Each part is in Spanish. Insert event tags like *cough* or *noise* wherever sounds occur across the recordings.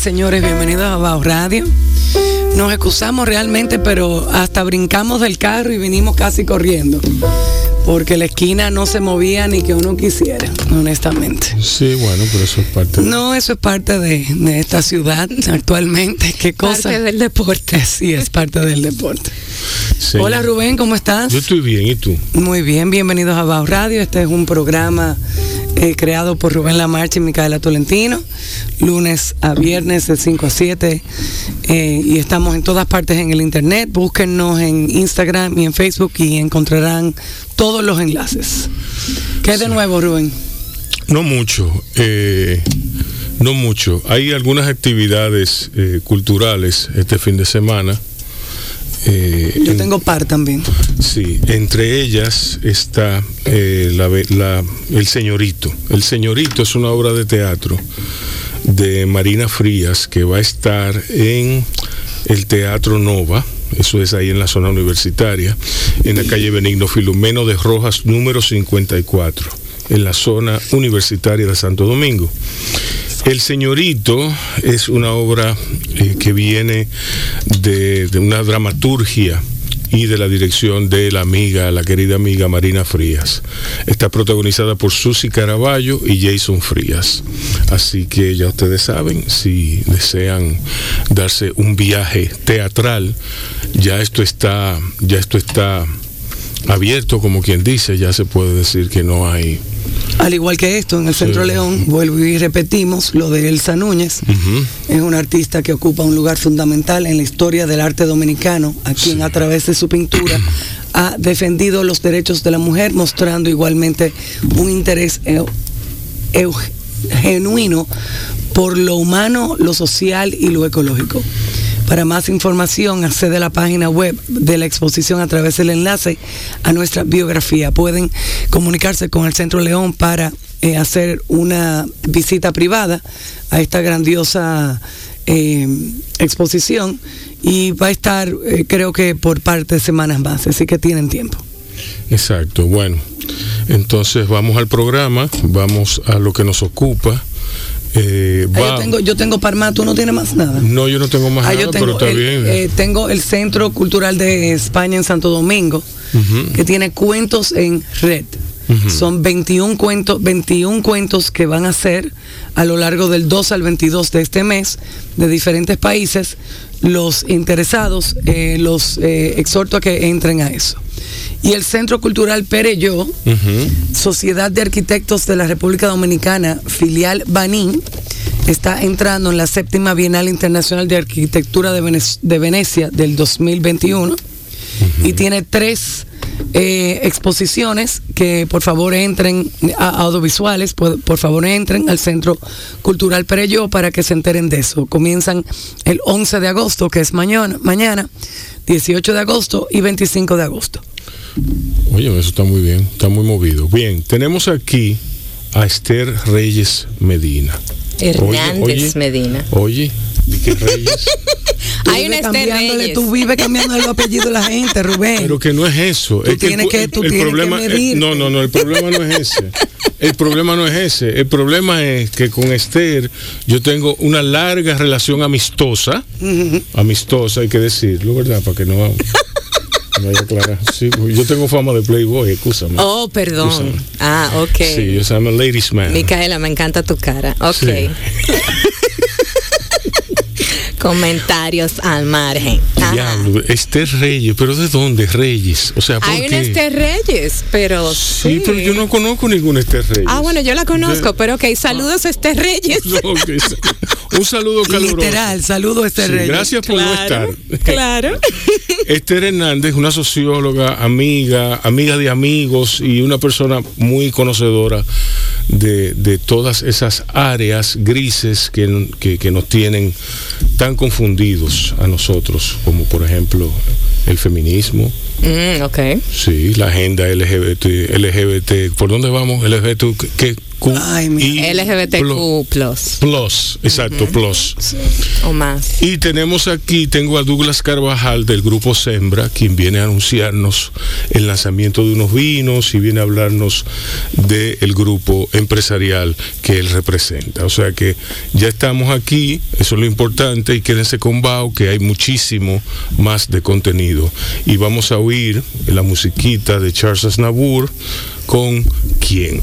Tardes, señores. Bienvenidos a Bao Radio. Nos excusamos realmente, pero hasta brincamos del carro y vinimos casi corriendo. Porque la esquina no se movía ni que uno quisiera, honestamente. Sí, bueno, pero eso es parte. No, eso es parte de, de esta ciudad actualmente. ¿Qué cosa? Parte del deporte. *laughs* Sí, es parte del deporte. Sí. Hola Rubén, ¿cómo estás? Yo estoy bien, ¿y tú? Muy bien, bienvenidos a Bao Radio. Este es un programa eh, creado por Rubén Lamarche y Micaela Tolentino, lunes a viernes de 5 a 7. eh, y estamos en todas partes en el internet. Búsquennos en Instagram y en Facebook y encontrarán todos los enlaces. ¿Qué de nuevo, Rubén? No mucho, eh, no mucho. Hay algunas actividades eh, culturales este fin de semana. Eh, Yo en- tengo par también. Sí, entre ellas está eh, la- El Señorito. El Señorito es una obra de teatro de Marina Frías que va a estar en el Teatro Nova. Eso es ahí en la zona universitaria, en la calle Benigno Filomeno de Rojas, número 54, en la zona universitaria de Santo Domingo. El Señorito es una obra eh, que viene de, de una dramaturgia y de la dirección de la amiga, la querida amiga Marina Frías. Está protagonizada por Susi Caraballo y Jason Frías. Así que ya ustedes saben, si desean darse un viaje teatral, ya esto está, ya esto está abierto, como quien dice, ya se puede decir que no hay. Al igual que esto, en el Centro Sí. León, vuelvo y repetimos lo de Elsa Núñez. Es una artista que ocupa un lugar fundamental en la historia del arte dominicano, a quien Sí. a través de su pintura *clears throat* ha defendido los derechos de la mujer, mostrando igualmente un interés eu- genuino por lo humano, lo social y lo ecológico. Para más información, accede a la página web de la exposición a través del enlace a nuestra biografía. Pueden comunicarse con el Centro León para eh, hacer una visita privada a esta grandiosa eh, exposición y va a estar, eh, creo que por parte de semanas más, así que tienen tiempo. Exacto, bueno. Entonces vamos al programa, vamos a lo que nos ocupa. Eh, Ah, va- yo, tengo, yo tengo Parma, tú no tienes más nada. No, yo no tengo más Ah, nada, yo tengo pero está el, bien. eh, tengo el Centro Cultural de España en Santo Domingo, que tiene cuentos en red. Son 21 cuentos, 21 cuentos que van a ser a lo largo del 2 al 22 de este mes de diferentes países. Los interesados eh, los eh, exhorto a que entren a eso. Y el Centro Cultural Pereyó. Sociedad de Arquitectos de la República Dominicana, filial Banín, está entrando en la séptima Bienal Internacional de Arquitectura de, Vene- de Venecia del 2021 y tiene tres eh, exposiciones que por favor entren a audiovisuales, por, por favor entren al Centro Cultural Pereyó para que se enteren de eso. Comienzan el 11 de agosto, que es mañana, mañana 18 de agosto y 25 de agosto. Oye, eso está muy bien, está muy movido. Bien, tenemos aquí a Esther Reyes Medina. Hernández Oye, oye, Medina. Oye, ¿y qué Reyes? *laughs* Tú Hay una Reyes. Tú vives cambiando el apellido de la gente, Rubén. Pero que no es eso. Tú es que el tienes pu- que- el, tú el tienes que problema, no, no, no, el problema no es ese. El problema no es ese. El problema es que con Esther yo tengo una larga relación amistosa. Amistosa, hay que decirlo, ¿verdad? Para que no, no vaya a aclarar. Sí, yo tengo fama de playboy, escúchame. Oh, perdón. Úsame. Ah, ok. Sí, yo soy un ladies man. Micaela, me encanta tu cara. Ok. Sí. Comentarios al margen. Diablo, Esther Reyes, pero ¿de dónde Reyes? O sea, ¿por Hay qué? una Esther Reyes, pero sí. Sí, pero yo no conozco ninguna Esther Reyes. Ah, bueno, yo la conozco, pero ok, saludos a Esther Reyes. *laughs* No, un saludo *laughs* caluroso. Literal, saludo a este Sí, rey. gracias por no Claro, estar. *laughs* claro. Esther Hernández, una socióloga, amiga, amiga de amigos y una persona muy conocedora de, de todas esas áreas grises que, que- que nos tienen tan confundidos a nosotros, como por ejemplo el feminismo, Mm, sí, la agenda LGBT, LGBT, ¿por dónde vamos? LGBT, ¿qué? Ay, LGBTQ plus Plus, exacto, plus. o más. Y tenemos aquí, tengo a Douglas Carvajal del grupo Sembra, quien viene a anunciarnos el lanzamiento de unos vinos y viene a hablarnos del grupo empresarial que él representa. O sea que ya estamos aquí, eso es lo importante, y quédense con Bao, que hay muchísimo más de contenido. Y vamos a oír la musiquita de Charles Aznavour con ¿Quién?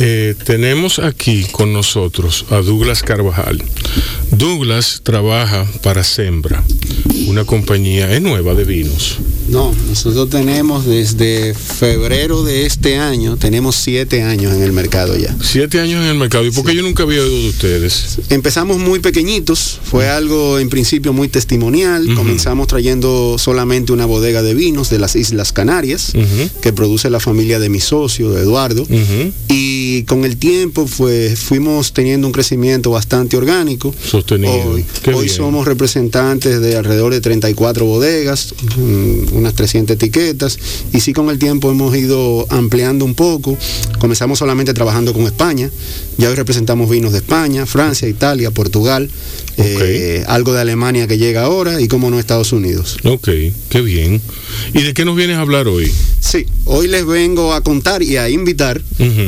eh, tenemos aquí con nosotros a Douglas Carvajal. Douglas trabaja para Sembra, una compañía, nueva de vinos. No, nosotros tenemos desde febrero de este año, tenemos siete años en el mercado ya. Siete años en el mercado. ¿Y por qué yo nunca había oído de ustedes? Empezamos muy pequeñitos, fue algo en principio muy testimonial. Comenzamos trayendo solamente una bodega de vinos de las Islas Canarias, que produce la familia de mi socio, de Eduardo. Y con el tiempo pues, fuimos teniendo un crecimiento bastante orgánico. Sostenido. Hoy, somos representantes de alrededor de 34 bodegas, mm, unas 300 etiquetas, y sí con el tiempo hemos ido ampliando un poco. Comenzamos solamente trabajando con España, ya hoy representamos vinos de España, Francia, Italia, Portugal, eh, algo de Alemania que llega ahora y como no Estados Unidos. Ok, qué bien. ¿Y de qué nos vienes a hablar hoy? Sí, hoy les vengo a contar y a invitar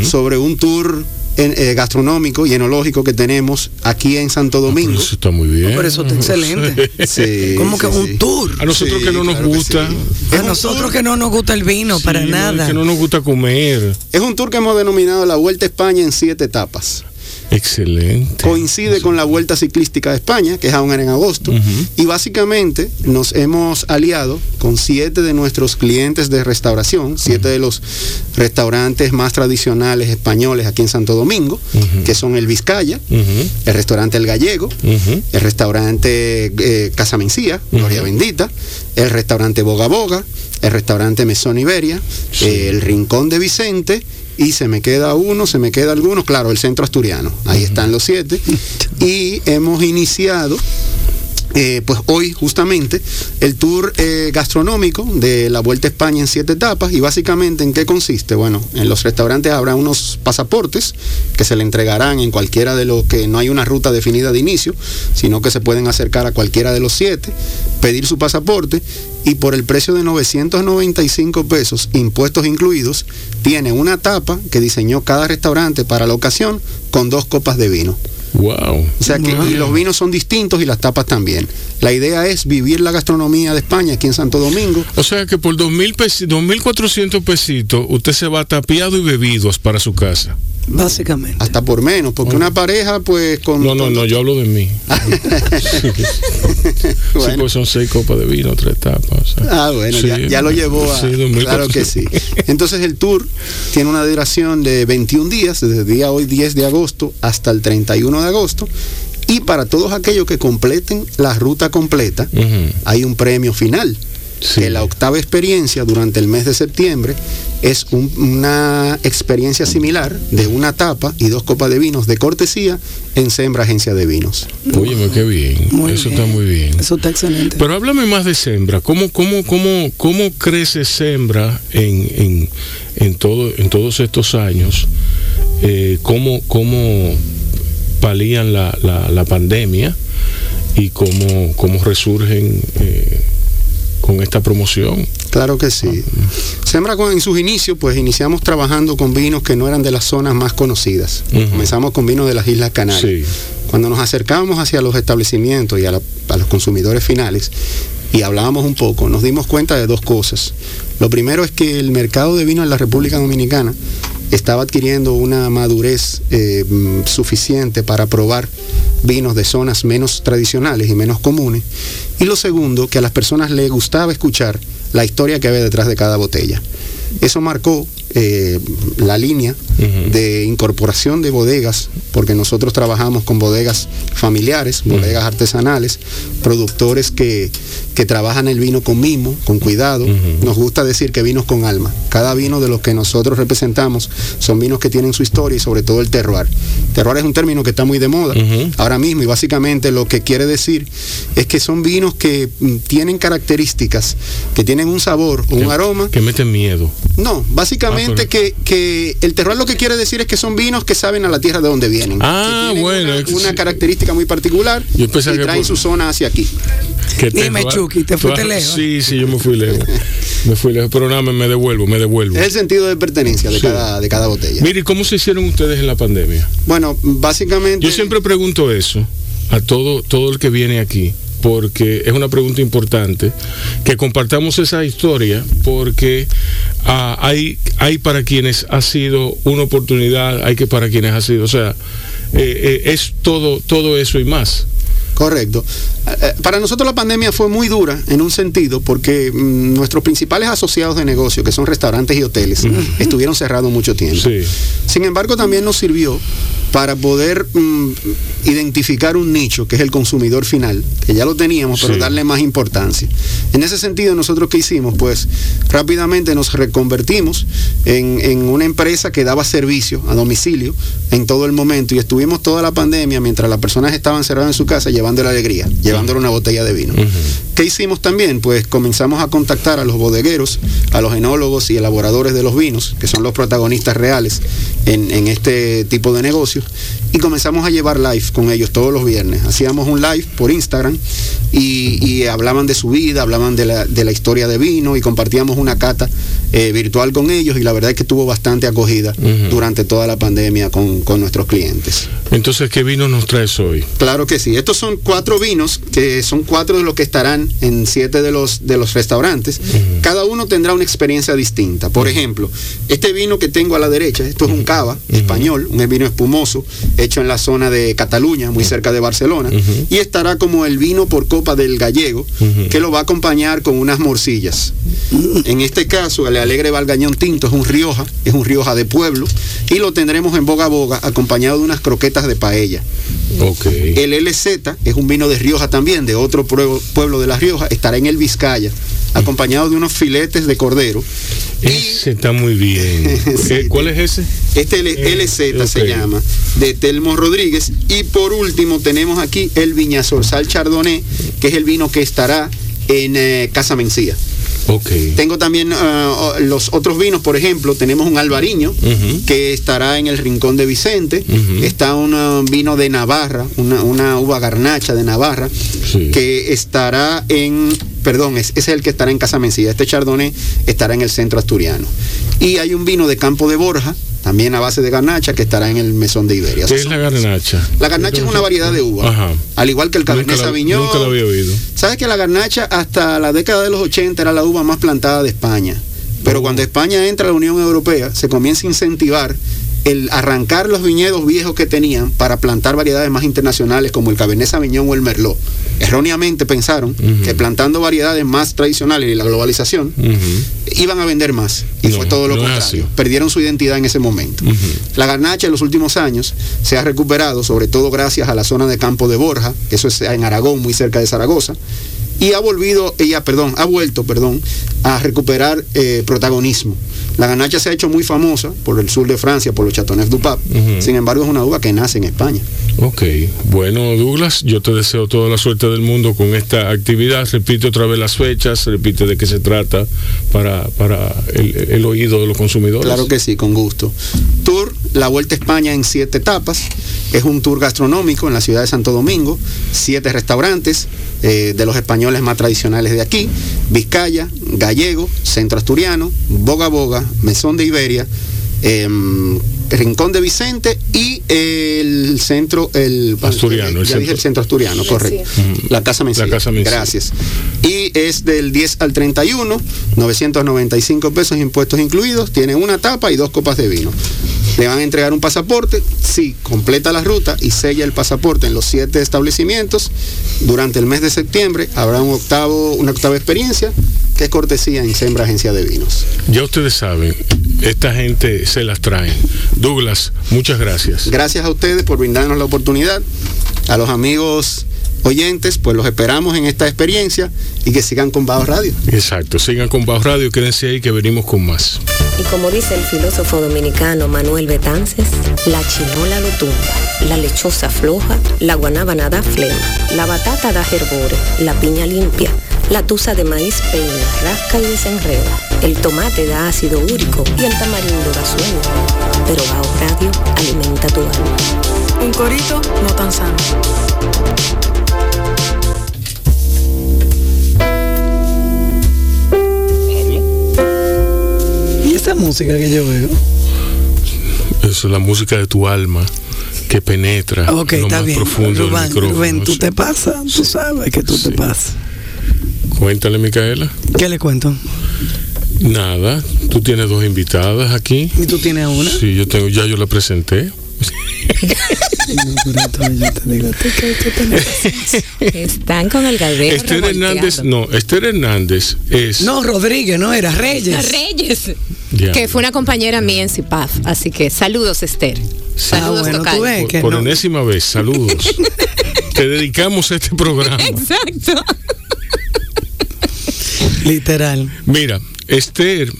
sobre un tour en- eh, gastronómico y enológico que tenemos aquí en Santo Pero Domingo. eso está muy bien. Pero eso está *laughs* excelente. Sí, Como que sí, un sí. tour. A nosotros Sí, que no nos claro que gusta. sí. A nosotros que no nos gusta el vino, Sí, para no, nada. Que no nos gusta comer. Es un tour que hemos denominado la Vuelta a España en siete etapas. Excelente. Coincide con la Vuelta Ciclística de España, que es aún en agosto, y básicamente nos hemos aliado con siete de nuestros clientes de restauración, siete de los restaurantes más tradicionales españoles aquí en Santo Domingo, que son el Vizcaya, el restaurante El Gallego, el restaurante eh, Casa Mencía, Gloria. Bendita, el restaurante Boga Boga, el restaurante Mesón Iberia, Sí. eh, el Rincón de Vicente, y se me queda uno, se me queda alguno, claro, el Centro Asturiano, ahí están los siete, *laughs* y hemos iniciado eh, pues hoy justamente el tour eh, gastronómico de la Vuelta a España en siete etapas y básicamente en qué consiste. Bueno, en los restaurantes habrá unos pasaportes que se le entregarán en cualquiera de los que no hay una ruta definida de inicio, sino que se pueden acercar a cualquiera de los siete, pedir su pasaporte y por el precio de 995 pesos, impuestos incluidos, tiene una tapa que diseñó cada restaurante para la ocasión con dos copas de vino. Wow. O sea que y los vinos son distintos y las tapas también. La idea es vivir la gastronomía de España aquí en Santo Domingo. O sea que por 2.000 pesi- 2.400 pesitos usted se va tapiado y bebidos para su casa. Básicamente. Hasta por menos, porque una pareja, pues con. No, no, no, yo hablo de mí. *laughs* Sí, Bueno. pues son seis copas de vino, tres tapas. o sea. Ah, bueno, Sí, ya, ya lo llevó a. sí, 2.400. claro que sí. *laughs* Entonces el tour tiene una duración de 21 días, desde el día hoy 10 de agosto hasta el 31 de agosto. Y para todos aquellos que completen la ruta completa, hay un premio final. Sí. Que la octava experiencia durante el mes de septiembre es un- una experiencia similar de una tapa y dos copas de vinos de cortesía en Sembra Agencia de Vinos. Óyeme, qué bien. Muy Eso bien. está muy bien. Eso está excelente. Pero háblame más de Sembra. ¿Cómo, cómo, cómo, cómo crece Sembra en, en, en, todo, en todos estos años? Eh, ¿cómo, ¿Cómo palían la, la, la pandemia? ¿Y cómo, cómo resurgen eh, con esta promoción? Claro que sí. Sembra con- en sus inicios, pues iniciamos trabajando con vinos que no eran de las zonas más conocidas. Comenzamos con vinos de las Islas Canarias. Sí. Cuando nos acercábamos hacia los establecimientos y a, la- a los consumidores finales y hablábamos un poco, nos dimos cuenta de dos cosas. Lo primero es que el mercado de vino en la República Dominicana estaba adquiriendo una madurez eh, suficiente para probar vinos de zonas menos tradicionales y menos comunes. Y lo segundo, que a las personas les gustaba escuchar la historia que había detrás de cada botella. Eso marcó eh, la línea de incorporación de bodegas, porque nosotros trabajamos con bodegas familiares, bodegas artesanales, productores que, que trabajan el vino con mimo, con cuidado. Nos gusta decir que vinos con alma. Cada vino de los que nosotros representamos son vinos que tienen su historia y sobre todo el terroir. Terroir es un término que está muy de moda ahora mismo y básicamente lo que quiere decir es que son vinos que mm, tienen características, que tienen un sabor un aroma. Que meten miedo. No, básicamente que, que el terroir lo que quiere decir es que son vinos que saben a la tierra de donde vienen. Ah, bueno. Una, una característica muy particular Yo y traen por- su zona hacia aquí. Que Dime, Chucky, ¿te fuiste lejos? Sí, sí, yo me fui lejos. me fui lejos, pero nada, me, me devuelvo, me devuelvo. Es el sentido de pertenencia de, Sí. cada, de cada botella. Mire, ¿cómo se hicieron ustedes en la pandemia? Bueno, básicamente... Yo siempre pregunto eso a todo, todo el que viene aquí, porque es una pregunta importante, que compartamos esa historia, porque ah, hay, hay para quienes ha sido una oportunidad, hay que para quienes ha sido, o sea, eh, eh, es todo, todo eso y más. Correcto. Eh, eh, Para nosotros la pandemia fue muy dura en un sentido porque mm, nuestros principales asociados de negocio, que son restaurantes y hoteles, estuvieron cerrados mucho tiempo. Sí. Sin embargo, también nos sirvió para poder mm, identificar un nicho, que es el consumidor final, que ya lo teníamos, pero Sí. darle más importancia. En ese sentido, nosotros qué hicimos? Pues rápidamente nos reconvertimos en, en una empresa que daba servicio a domicilio en todo el momento y estuvimos toda la pandemia mientras las personas estaban cerradas en su casa llevando la alegría, llevándole una botella de vino. ¿Qué hicimos también? Pues comenzamos a contactar a los bodegueros, a los enólogos y elaboradores de los vinos, que son los protagonistas reales en, en este tipo de negocios, y comenzamos a llevar live con ellos todos los viernes. Hacíamos un live por Instagram y, y hablaban de su vida, hablaban de la, de la historia de vino y compartíamos una cata eh, virtual con ellos y la verdad es que tuvo bastante acogida durante toda la pandemia con, con nuestros clientes. Entonces, ¿qué vino nos traes hoy? Claro que sí. Estos son cuatro vinos, que son cuatro de los que estarán en siete de los, de los restaurantes. Cada uno tendrá una experiencia distinta. Por ejemplo, este vino que tengo a la derecha, esto es un cava español, un vino espumoso, hecho en la zona de Cataluña, muy cerca de Barcelona, y estará como el vino por copa del gallego, que lo va a acompañar con unas morcillas. En este caso, el Alegre Valgañón Tinto es un Rioja, es un Rioja de pueblo, y lo tendremos en boga a boga, acompañado de unas croquetas de paella. Ok. El LZ es un vino de Rioja también, de otro pueblo, de La Rioja, estará en el Vizcaya, acompañado de unos filetes de cordero. Ese está muy bien. *laughs* Sí. Eh, ¿Cuál es ese? Este L- Eh, LZ se llama, de Telmo Rodríguez. Y por último tenemos aquí el Viñazorzal Chardonnay, que es el vino que estará en eh, Casa Mencía. Tengo también ah, los otros vinos, por ejemplo, tenemos un albariño que estará en el Rincón de Vicente, está un ah, vino de Navarra, una, una uva garnacha de Navarra, Sí. que estará en, perdón, es, ese es el que estará en Casa Mencía, este Chardonnay estará en el centro asturiano. Y hay un vino de Campo de Borja, también a base de garnacha, que estará en el Mesón de Iberia. ¿Qué es la garnacha? la garnacha es una variedad de uva, Ajá. al igual que el Cabernet Sauvignon. Nunca lo había oído. ¿Sabes que la garnacha hasta la década de los 80 era la uva más plantada de España? Pero cuando España entra a la Unión Europea, se comienza a incentivar el arrancar los viñedos viejos que tenían para plantar variedades más internacionales como el Cabernet Sauvignon o el Merlot. Erróneamente pensaron que plantando variedades más tradicionales y la globalización iban a vender más. Y No, fue todo lo no contrario. Perdieron su identidad en ese momento. La garnacha en los últimos años se ha recuperado, sobre todo gracias a la zona de Campo de Borja, que eso es en Aragón, muy cerca de Zaragoza, y ha volvido, ella, perdón, ha vuelto, perdón, a recuperar eh, protagonismo. La garnacha se ha hecho muy famosa por el sur de Francia, por los Chateauneuf du Pape. Sin embargo, es una uva que nace en España. Ok, bueno Douglas, yo te deseo toda la suerte del mundo con esta actividad. Repite otra vez las fechas, repite de qué se trata para, para el, oído de los consumidores. Claro que sí, con gusto. Tour, la Vuelta a España en siete etapas. Es un tour gastronómico en la ciudad de Santo Domingo. Siete restaurantes eh, de los españoles más tradicionales de aquí. Vizcaya, Gallego, Centro Asturiano, Boga Boga, Mesón de Iberia, em, Rincón de Vicente y el centro, el Asturiano, el ya centro. dije el centro asturiano, correcto. La Casa Mencía. La Casa Mencía. Gracias. Y es del 10 al 31, 995 pesos impuestos incluidos, tiene una tapa y dos copas de vino. Le van a entregar un pasaporte, si completa la ruta y sella el pasaporte en los siete establecimientos, durante el mes de septiembre habrá un octavo, una octava experiencia que es cortesía en Sembra Agencia de Vinos. Ya ustedes saben, esta gente se las traen. Douglas, muchas gracias. Gracias a ustedes por brindarnos la oportunidad. A los amigos oyentes, pues los esperamos en esta experiencia y que sigan con Bajo Radio. Exacto, sigan con Bajo Radio, quédense ahí que venimos con más. Y como dice el filósofo dominicano Manuel Betances, la chinola lo tumba, la lechosa floja, la guanábana da flema, la batata da hervor, la piña limpia, la tusa de maíz peina, rasca y desenreda, el tomate da ácido úrico y el tamarindo da sueño. Pero Bajo Radio alimenta tu alma. Un corito no tan sano. ¿Y esa música que yo veo? Es la música de tu alma que penetra Ok, lo está más bien. profundo Rubén, del micrófono. Rubén, tú Sí. te pasas, tú sabes que tú Sí. te pasas. Cuéntale, Micaela. ¿Qué le cuento? Nada, tú tienes dos invitadas aquí. ¿Y tú tienes una? Sí, yo tengo, ya yo la presenté. *laughs* Están con el galdero. Esther Hernández, no, Esther Hernández es. No, Rodríguez, no era Reyes. Reyes. Que fue una compañera mía en CIPAF. Así que saludos, Esther. Saludos, Ah, bueno, tocayo. tú ves. Por, por no. enésima vez, saludos. *laughs* Te dedicamos a este programa. Exacto. Literal. Mira, Esther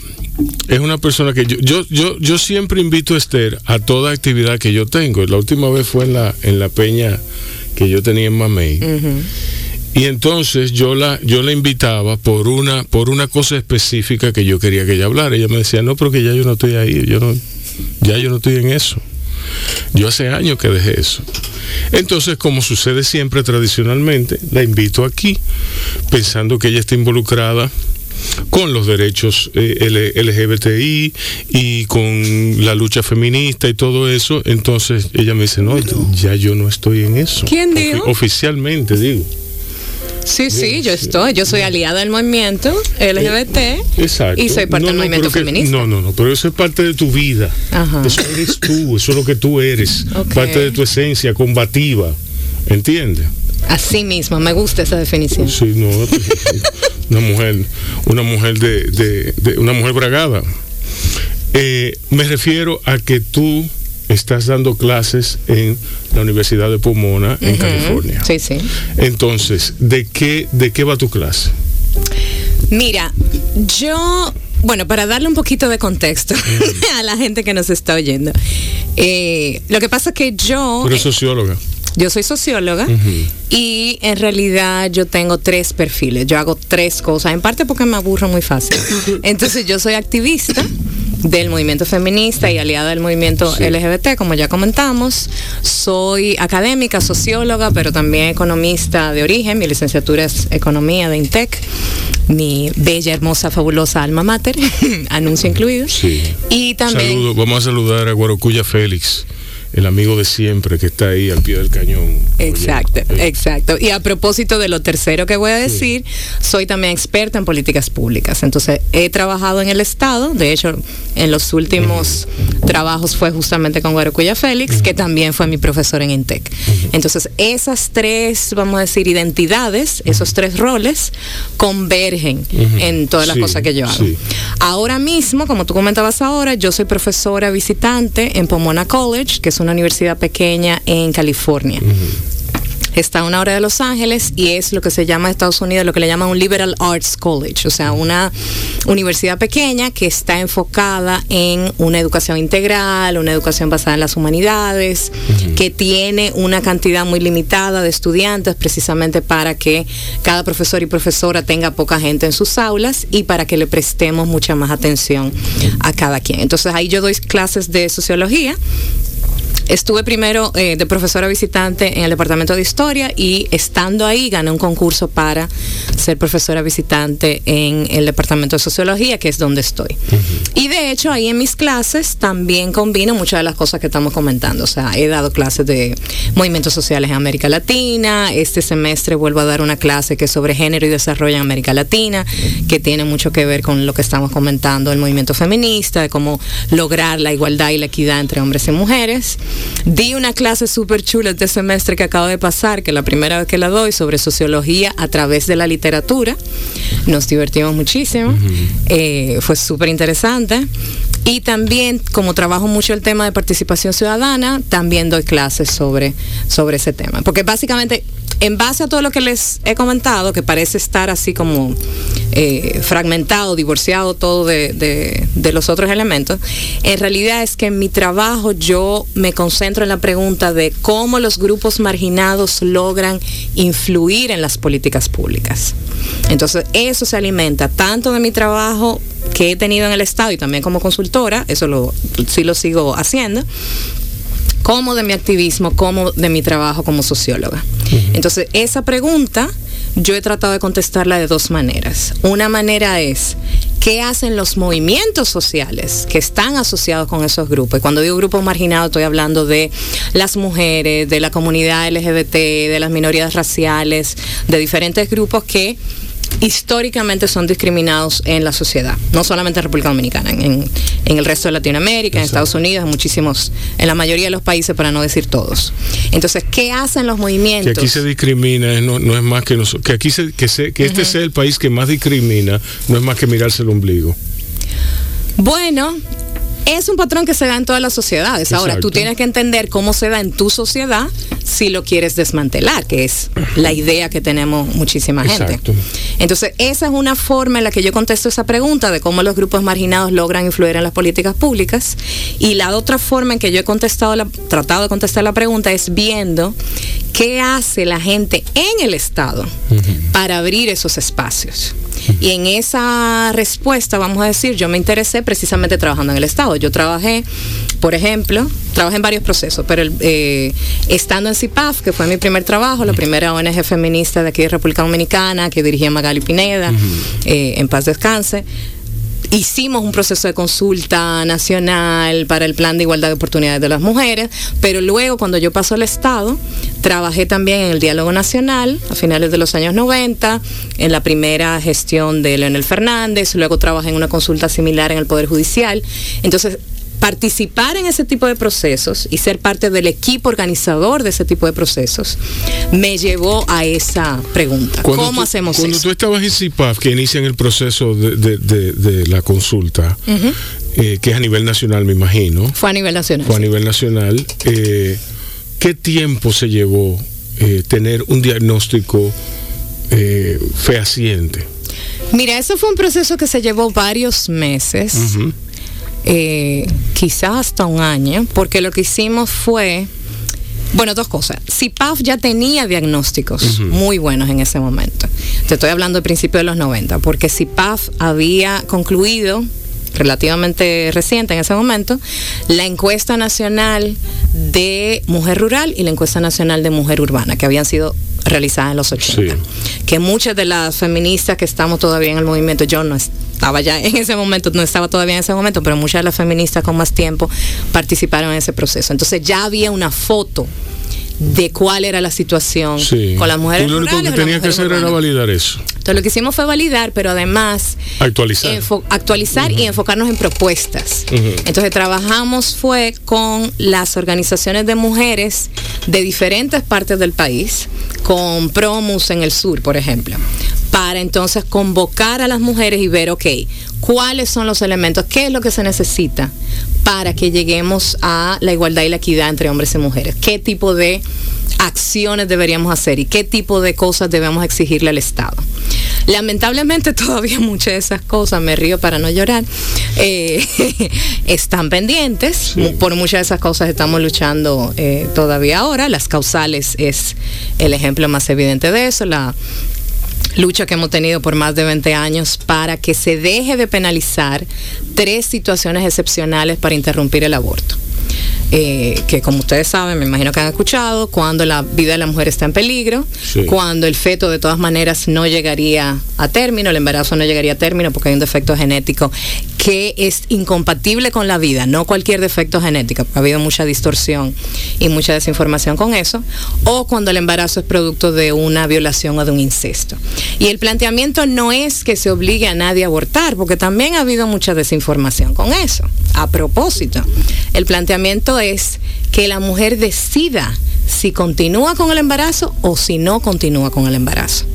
es una persona que yo, yo, yo, yo siempre invito a Esther a toda actividad que yo tengo. La última vez fue en la, en la peña que yo tenía en Mamey. Y entonces yo la, yo la invitaba por una, por una cosa específica que yo quería que ella hablara. Ella me decía, no, porque ya yo no estoy ahí, yo no, ya yo no estoy en eso. Yo hace años que dejé eso. Entonces, como sucede siempre tradicionalmente, la invito aquí, pensando que ella está involucrada con los derechos eh, LGBTI y con la lucha feminista y todo eso. Entonces ella me dice, no, ya yo no estoy en eso. ¿Quién dijo? oficialmente digo. Sí, sí, yo estoy. Yo soy aliada del movimiento LGBT. Exacto. Y soy parte No, del no, movimiento que- feminista. no, no, no, pero eso es parte de tu vida. Ajá. Eso eres tú, eso es lo que tú eres. Parte de tu esencia combativa. ¿Entiendes? Así mismo, me gusta esa definición. Sí, no. una mujer, una mujer de, de- de- una mujer bragada. Eh, me refiero a que tú estás dando clases en la Universidad de Pomona, en California. Sí, sí. Entonces, ¿de qué, ¿de qué va tu clase? Mira, yo, bueno, para darle un poquito de contexto *laughs* a la gente que nos está oyendo, eh, lo que pasa es que yo, Tú eres socióloga. Yo soy socióloga y en realidad yo tengo tres perfiles, yo hago tres cosas, en parte porque me aburro muy fácil. Entonces yo soy activista del movimiento feminista y aliada del movimiento Sí. LGBT, como ya comentamos. Soy académica, socióloga, pero también economista de origen. Mi licenciatura es economía de INTEC. Mi bella, hermosa, fabulosa alma mater, *laughs* anuncio incluido. Sí. Y también... Saludo, vamos a saludar a Guarocuya Félix, el amigo de siempre que está ahí al pie del cañón. Exacto, Oye, eh, exacto. Y a propósito de lo tercero que voy a decir, soy también experta en políticas públicas. Entonces, he trabajado en el Estado. De hecho, en los últimos trabajos fue justamente con Guarocuya Félix, que también fue mi profesor en INTEC. Entonces, esas tres, vamos a decir, identidades, esos tres roles, convergen en todas las Sí, cosas que yo hago. sí. Ahora mismo, como tú comentabas ahora, yo soy profesora visitante en Pomona College, que es una universidad pequeña en California. Está a una hora de Los Ángeles y es lo que se llama en Estados Unidos, lo que le llaman un Liberal Arts College, o sea, una universidad pequeña que está enfocada en una educación integral, una educación basada en las humanidades, que tiene una cantidad muy limitada de estudiantes precisamente para que cada profesor y profesora tenga poca gente en sus aulas y para que le prestemos mucha más atención a cada quien. Entonces ahí yo doy clases de sociología Estuve primero eh, de profesora visitante en el departamento de historia y estando ahí gané un concurso para ser profesora visitante en el departamento de sociología, que es donde estoy. Y de hecho ahí en mis clases también combino muchas de las cosas que estamos comentando. O sea, he dado clases de movimientos sociales en América Latina. Este semestre vuelvo a dar una clase que es sobre género y desarrollo en América Latina, que tiene mucho que ver con lo que estamos comentando, el movimiento feminista, de cómo lograr la igualdad y la equidad entre hombres y mujeres. Di una clase súper chula este semestre que acabo de pasar, que la primera vez que la doy, sobre sociología a través de la literatura. Nos divertimos muchísimo. Eh, fue súper interesante. Y también, como trabajo mucho el tema de participación ciudadana, también doy clases sobre, sobre ese tema. Porque básicamente, en base a todo lo que les he comentado, que parece estar así como eh, fragmentado, divorciado todo de, los otros elementos, en realidad es que en mi trabajo yo me concentro en la pregunta de cómo los grupos marginados logran influir en las políticas públicas. Entonces, eso se alimenta tanto de mi trabajo que he tenido en el Estado y también como consultora, eso lo, sí lo sigo haciendo, como de mi activismo, como de mi trabajo como socióloga. Entonces, esa pregunta yo he tratado de contestarla de dos maneras. Una manera es, ¿qué hacen los movimientos sociales que están asociados con esos grupos? Y cuando digo grupos marginados, estoy hablando de las mujeres, de la comunidad LGBT, de las minorías raciales, de diferentes grupos que históricamente son discriminados en la sociedad, no solamente en República Dominicana, en, el resto de Latinoamérica, en Estados Unidos, en muchísimos, en la mayoría de los países, para no decir todos. Entonces, ¿qué hacen los Que movimientos? aquí se discrimina, no, no es más que nosotros. Que aquí se, que, se- que este sea el país que más discrimina, no es más que mirarse el ombligo. Bueno, es un patrón que se da en todas las sociedades. Ahora, tú tienes que entender cómo se da en tu sociedad si lo quieres desmantelar, que es la idea que tenemos muchísima gente. Exacto. Entonces, esa es una forma en la que yo contesto esa pregunta de cómo los grupos marginados logran influir en las políticas públicas. Y la otra forma en que yo he contestado la, tratado de contestar la pregunta es viendo qué hace la gente en el Estado para abrir esos espacios. Y en esa respuesta, vamos a decir, yo me interesé precisamente trabajando en el Estado. Yo trabajé, por ejemplo, trabajé en varios procesos, pero el, eh, estando en CIPAF, que fue mi primer trabajo, la primera ONG feminista de aquí de República Dominicana, que dirigía Magali Pineda, eh, en paz descanse, hicimos un proceso de consulta nacional para el plan de igualdad de oportunidades de las mujeres, pero luego cuando yo paso al Estado, trabajé también en el diálogo nacional a finales de los años 90, en la primera gestión de Leonel Fernández, luego trabajé en una consulta similar en el Poder Judicial. Entonces, participar en ese tipo de procesos y ser parte del equipo organizador de ese tipo de procesos me llevó a esa pregunta. Cuando ¿Cómo tú- hacemos Cuando eso? tú estabas en CIPAF, que inician el proceso de, de- de- de la consulta, eh, que es a nivel nacional, me imagino, Fue a nivel nacional. fue a sí. nivel nacional, eh, ¿qué tiempo se llevó eh, tener un diagnóstico eh, fehaciente? Mira, eso fue un proceso que se llevó varios meses. Eh, quizás hasta un año, porque lo que hicimos fue, bueno, dos cosas. CIPAF ya tenía diagnósticos muy buenos en ese momento. Te estoy hablando del principio de los 90, porque CIPAF había concluido relativamente reciente en ese momento, la encuesta nacional de mujer rural y la encuesta nacional de mujer urbana, que habían sido realizadas en los 80 Sí. que muchas de las feministas que estamos todavía en el movimiento, yo no estaba ya en ese momento, no estaba todavía en ese momento, pero muchas de las feministas con más tiempo participaron en ese proceso. Entonces ya había una foto de cuál era la situación Sí. con las mujeres Tú lo único rurales que tenías que hacer era validar eso, Entonces lo que hicimos fue validar, pero además actualizar. actualizar y enfocarnos en propuestas. Entonces trabajamos fue con las organizaciones de mujeres de diferentes partes del país, con Promus en el sur, por ejemplo, para entonces convocar a las mujeres y ver, ok, cuáles son los elementos, qué es lo que se necesita para que lleguemos a la igualdad y la equidad entre hombres y mujeres, qué tipo de acciones deberíamos hacer y qué tipo de cosas debemos exigirle al Estado. Lamentablemente *laughs* todavía muchas de esas cosas, me río para no llorar, eh, *laughs* están pendientes. Por muchas de esas cosas estamos luchando eh, todavía ahora. Las causales es el ejemplo más evidente de eso. La, lucha que hemos tenido por más de 20 años para que se deje de penalizar tres situaciones excepcionales para interrumpir el aborto. Eh, que como ustedes saben, me imagino que han escuchado, cuando la vida de la mujer está en peligro, Sí. cuando el feto de todas maneras no llegaría a término, el embarazo no llegaría a término porque hay un defecto genético que es incompatible con la vida, no cualquier defecto genético, porque ha habido mucha distorsión y mucha desinformación con eso, o cuando el embarazo es producto de una violación o de un incesto. Y el planteamiento no es que se obligue a nadie a abortar, porque también ha habido mucha desinformación con eso. A propósito, el planteamiento es que la mujer decida si continúa con el embarazo o si no continúa con el embarazo.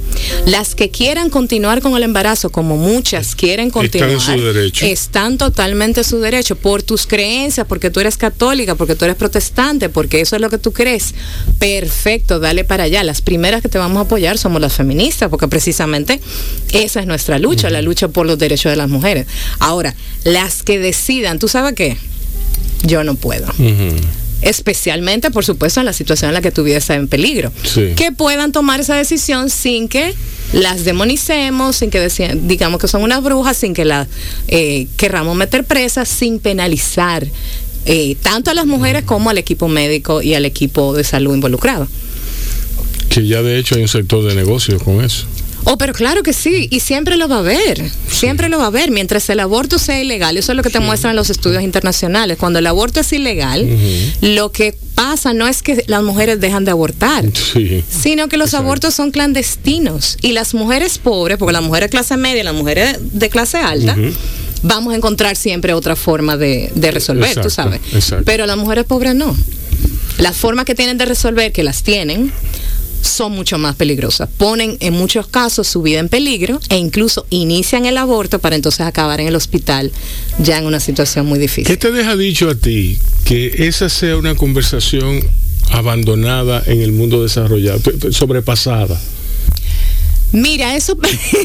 Las que quieran continuar con el embarazo, como muchas quieren continuar, Están en su derecho. están totalmente en su derecho por tus creencias, porque tú eres católica, porque tú eres protestante, porque eso es lo que tú crees. Perfecto, dale para allá. Las primeras que te vamos a apoyar somos las feministas, porque precisamente esa es nuestra lucha, la lucha por los derechos de las mujeres. Ahora, las que decidan, ¿tú sabes qué? Yo no puedo. Especialmente por supuesto en la situación en la que tu vida está en peligro, Sí. que puedan tomar esa decisión sin que las demonicemos, sin que deci- digamos que son unas brujas, sin que las eh, querramos meter presas, sin penalizar eh, tanto a las mujeres como al equipo médico y al equipo de salud involucrado. Que ya de hecho hay un sector de negocios con eso. Oh, pero claro que sí, y siempre lo va a haber, siempre lo va a haber, mientras el aborto sea ilegal, eso es lo que te muestran los estudios internacionales, cuando el aborto es ilegal, lo que pasa no es que las mujeres dejan de abortar, Sí. sino que los Exacto. abortos son clandestinos y las mujeres pobres, porque las mujeres clase media y las mujeres de clase alta, vamos a encontrar siempre otra forma de, de resolver, tú Exacto, sabes. exacto. Pero las mujeres pobres no. Las formas que tienen de resolver, que las tienen, son mucho más peligrosas. Ponen en muchos casos su vida en peligro e incluso inician el aborto para entonces acabar en el hospital ya en una situación muy difícil. ¿Qué te deja dicho a ti que esa sea una conversación abandonada en el mundo desarrollado, sobrepasada? Mira, eso,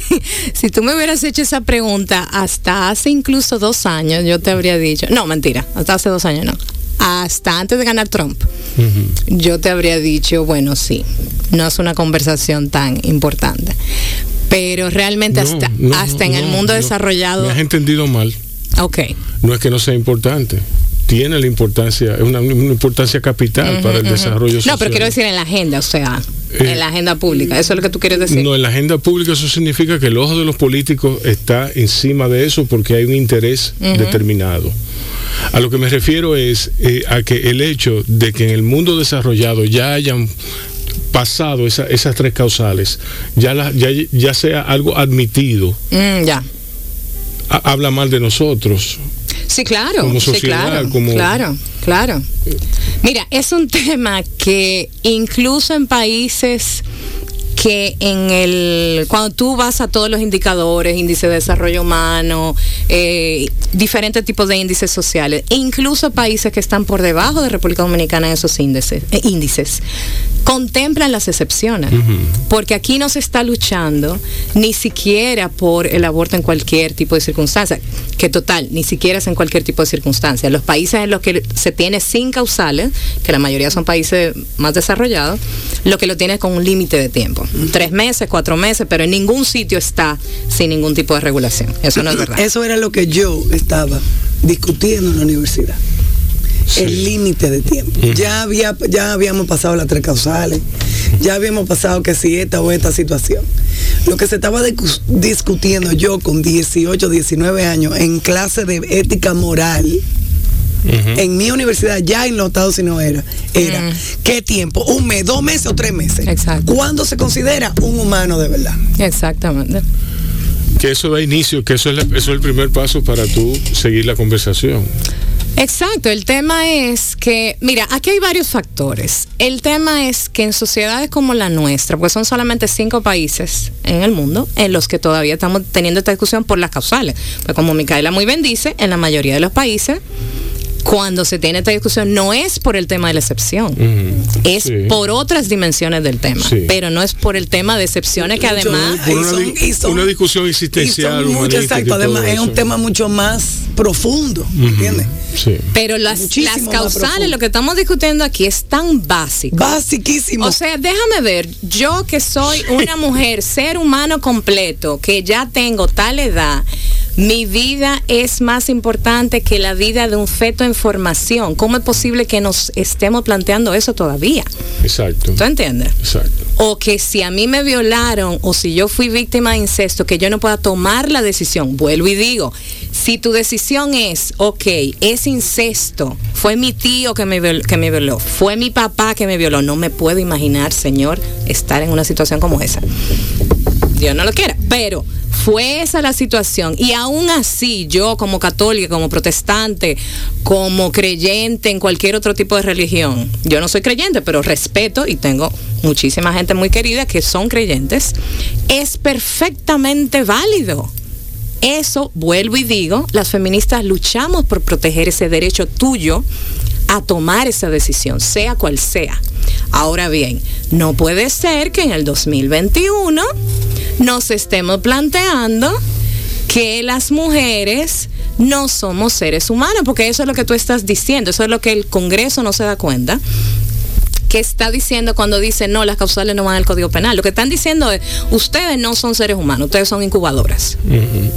*laughs* si tú me hubieras hecho esa pregunta hasta hace incluso dos años, yo te habría dicho, no, mentira, hasta hace dos años no, hasta antes de ganar Trump, yo te habría dicho, bueno, sí, no es una conversación tan importante. Pero realmente No, hasta, no, hasta en el mundo desarrollado, Me has entendido mal. ok. No es que no sea importante. Tiene la importancia, es una, una importancia capital para el desarrollo social. No, pero quiero decir en la agenda, o sea, Eh, en la agenda pública, eso es lo que tú quieres decir. No, en la agenda pública eso significa que el ojo de los políticos está encima de eso porque hay un interés determinado. A lo que me refiero es eh, a que el hecho de que en el mundo desarrollado ya hayan pasado esa- esas tres causales, ya, la- ya, ya sea algo admitido, Mm, ya. ha- habla mal de nosotros. Sí, claro. Como sí, sociedad, claro, como- claro, claro. Mira, es un *laughs* tema que incluso en países que en el cuando tú vas a todos los indicadores, índice de desarrollo humano, eh, diferentes tipos de índices sociales, e incluso países que están por debajo de República Dominicana en esos índices, eh, índices contemplan las excepciones, porque aquí no se está luchando ni siquiera por el aborto en cualquier tipo de circunstancia, que total, ni siquiera es en cualquier tipo de circunstancia. Los países en los que se tiene sin causales, que la mayoría son países más desarrollados, lo que lo tiene es con un límite de tiempo, tres meses, cuatro meses, pero en ningún sitio está sin ningún tipo de regulación. Eso no es verdad. Eso era lo que yo estaba discutiendo en la universidad. El límite de tiempo. Ya había, ya habíamos pasado las tres causales, ya habíamos pasado que si esta o esta situación. Lo que se estaba discu- discutiendo yo con 18, 19 años en clase de ética moral, en mi universidad, ya en los Estados Unidos era, era, ¿qué tiempo? ¿Un mes, dos meses o tres meses? Exacto. ¿Cuándo se considera un humano de verdad? Exactamente. Que eso da inicio, que eso es, la- eso es el primer paso para tú seguir la conversación. Exacto, el tema es que, mira, aquí hay varios factores. El tema es que en sociedades como la nuestra, pues son solamente cinco países en el mundo en los que todavía estamos teniendo esta discusión por las causales. Pues como Micaela muy bien dice, en la mayoría de los países, cuando se tiene esta discusión no es por el tema de la excepción, es Sí. por otras dimensiones del tema, Sí. pero no es por el tema de excepciones que Mucho además... Por una, son- di- y son- una discusión existencial, mucho, exacto, además es un tema mucho más profundo, ¿entiendes? Sí. Pero las, causales, lo que estamos discutiendo aquí es tan básico. Basiquísimo. O sea, déjame ver, yo que soy una mujer, ser humano completo, que ya tengo tal edad, mi vida es más importante que la vida de un feto en formación. ¿Cómo es posible que nos estemos planteando eso todavía? Exacto. ¿Tú entiendes? Exacto. O que si a mí me violaron o si yo fui víctima de incesto, que yo no pueda tomar la decisión. Vuelvo y digo, Si tu decisión es, ok, es incesto, fue mi tío que me, viol- que me violó, fue mi papá que me violó, no me puedo imaginar, Señor, estar en una situación como esa. Dios no lo quiera, pero fue esa la situación y aún así yo como católica, como protestante, como creyente en cualquier otro tipo de religión, yo no soy creyente, pero respeto y tengo muchísima gente muy querida que son creyentes, es perfectamente válido. Eso, vuelvo y digo, las feministas luchamos por proteger ese derecho tuyo a tomar esa decisión, sea cual sea. Ahora bien, no puede ser que en el 2021 nos estemos planteando que las mujeres no somos seres humanos, porque eso es lo que tú estás diciendo, eso es lo que el Congreso no se da cuenta que está diciendo cuando dice no, las causales no van al Código Penal. Lo que están diciendo es, ustedes no son seres humanos, ustedes son incubadoras.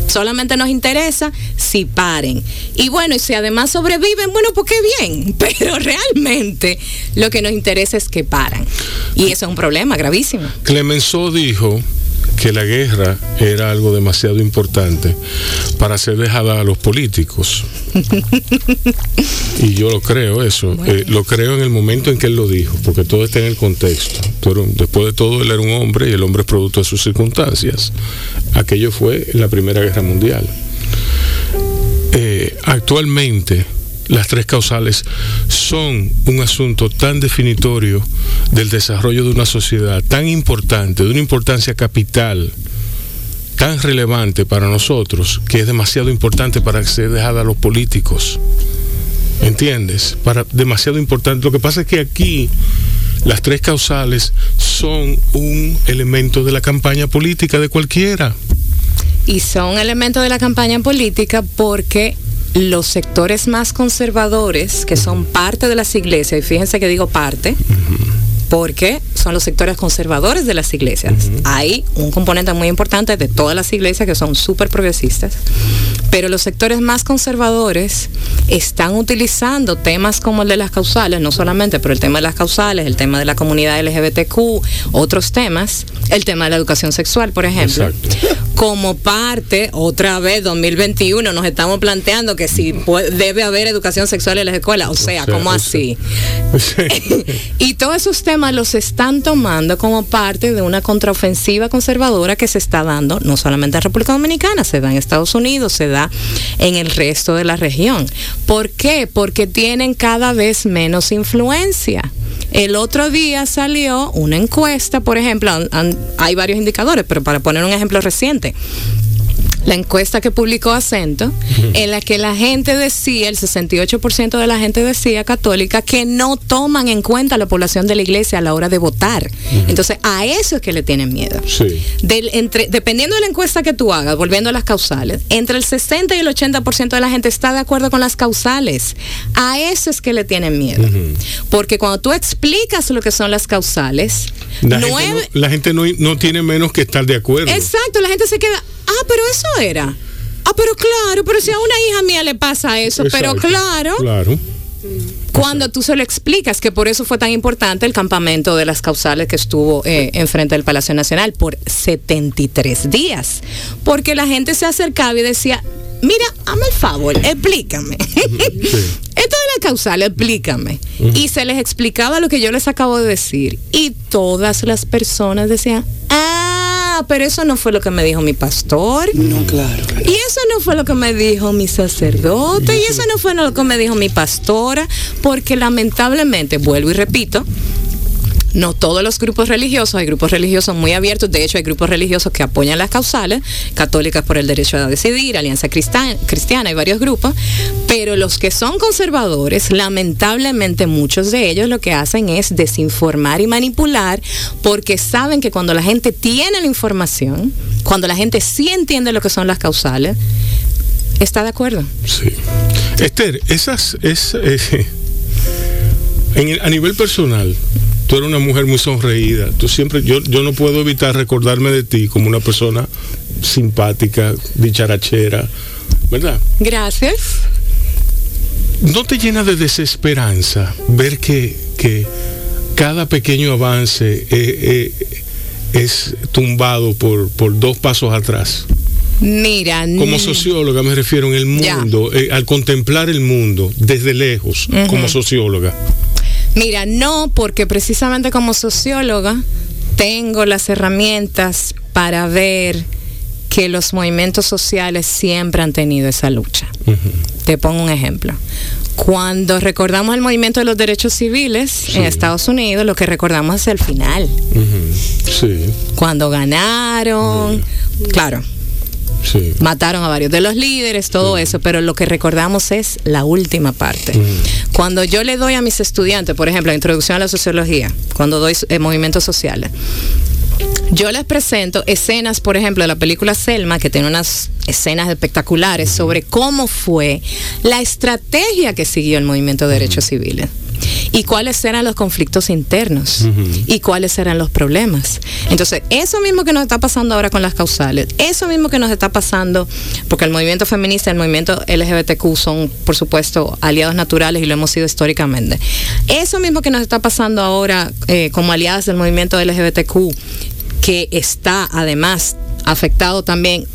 Solamente nos interesa si paren. Y bueno, y si además sobreviven, bueno, pues qué bien. *laughs* Pero realmente lo que nos interesa es que paran. Y eso es un problema gravísimo. Clemenceau dijo que la guerra era algo demasiado importante para ser dejada a los políticos. *laughs* y yo lo creo eso. Eh, lo creo en el momento en que él lo dijo, porque todo está en el contexto. Después de todo, él era un hombre y el hombre es producto de sus circunstancias. Aquello fue en la Primera Guerra Mundial. Eh, actualmente las tres causales son un asunto tan definitorio del desarrollo de una sociedad, tan importante, de una importancia capital, tan relevante para nosotros, que es demasiado importante para ser dejada a los políticos. ¿Entiendes? Para, demasiado importante. Lo que pasa es que aquí las tres causales son un elemento de la campaña política de cualquiera. Y son elementos de la campaña política porque los sectores más conservadores, que son parte de las iglesias, y fíjense que digo parte, porque son los sectores conservadores de las iglesias. Hay un componente muy importante de todas las iglesias que son súper progresistas, pero los sectores más conservadores están utilizando temas como el de las causales, no solamente, pero el tema de las causales, el tema de la comunidad LGBTQ, otros temas, el tema de la educación sexual, por ejemplo, como parte, otra vez, 2021, nos estamos planteando que si debe haber educación sexual en las escuelas, o sea, sea, ¿cómo o así? *laughs* *laughs* y todos esos temas los están tomando como parte de una contraofensiva conservadora que se está dando no solamente en República Dominicana, se da en Estados Unidos, se da en el resto de la región. ¿Por qué? Porque tienen cada vez menos influencia. El otro día salió una encuesta, por ejemplo, hay varios indicadores, pero para poner un ejemplo reciente, la encuesta que publicó Acento, en la que la gente decía, el 68% de la gente decía católica, que no toman en cuenta la población de la iglesia a la hora de votar. Entonces, a eso es que le tienen miedo. Sí. Del- entre, dependiendo de la encuesta que tú hagas, volviendo a las causales, entre el 60 y el 80% de la gente está de acuerdo con las causales. A eso es que le tienen miedo. Porque cuando tú explicas lo que son las causales, La gente, nueve, no, la gente no, no tiene menos que estar de acuerdo. Exacto, la gente se queda, ah, pero eso era. Ah, pero claro, pero si a una hija mía le pasa eso, pero claro, Claro. cuando tú se lo explicas, que por eso fue tan importante el campamento de las causales que estuvo eh, enfrente del Palacio Nacional por 73 días, porque la gente se acercaba y decía, mira, hazme el favor, explícame. *laughs* Esto de la causal, explícame. Y se les explicaba lo que yo les acabo de decir. Y todas las personas decían, ah, pero eso no fue lo que me dijo mi pastor. No, claro. Y eso no fue lo que me dijo mi sacerdote, y eso no fue lo que me dijo mi pastora, porque lamentablemente, vuelvo y repito, no todos los grupos religiosos, hay grupos religiosos muy abiertos, de hecho hay grupos religiosos que apoyan las causales, católicas por el derecho a decidir, Alianza Cristiana, hay varios grupos, pero los que son conservadores, lamentablemente muchos de ellos lo que hacen es desinformar y manipular porque saben que cuando la gente tiene la información, cuando la gente sí entiende lo que son las causales, está de acuerdo. Sí. Esther, esas es eh, *laughs* a nivel personal. Tú eres una mujer muy sonreída. Tú siempre, yo, yo no puedo evitar recordarme de ti como una persona simpática, dicharachera, ¿verdad? Gracias. ¿No te llena de desesperanza ver que, que cada pequeño avance eh, eh, es tumbado por, por dos pasos atrás? Mira, Como socióloga me refiero en el mundo, eh, al contemplar el mundo desde lejos, como socióloga. Mira, no, porque precisamente como socióloga tengo las herramientas para ver que los movimientos sociales siempre han tenido esa lucha. Te pongo un ejemplo. Cuando recordamos el movimiento de los derechos civiles en Estados Unidos, lo que recordamos es el final. Sí, Cuando ganaron, claro, sí. mataron a varios de los líderes, todo eso, pero lo que recordamos es la última parte. Cuando yo le doy a mis estudiantes, por ejemplo, la introducción a la sociología, cuando doy eh, movimientos sociales, yo les presento escenas, por ejemplo, de la película Selma, que tiene unas escenas espectaculares sobre cómo fue la estrategia que siguió el movimiento de derechos civiles. Y cuáles eran los conflictos internos y cuáles eran los problemas. Entonces, eso mismo que nos está pasando ahora con las causales, eso mismo que nos está pasando, porque el movimiento feminista y el movimiento LGBTQ son, por supuesto, aliados naturales y lo hemos sido históricamente. Eso mismo que nos está pasando ahora eh, como aliadas del movimiento LGBTQ, que está además afectado también,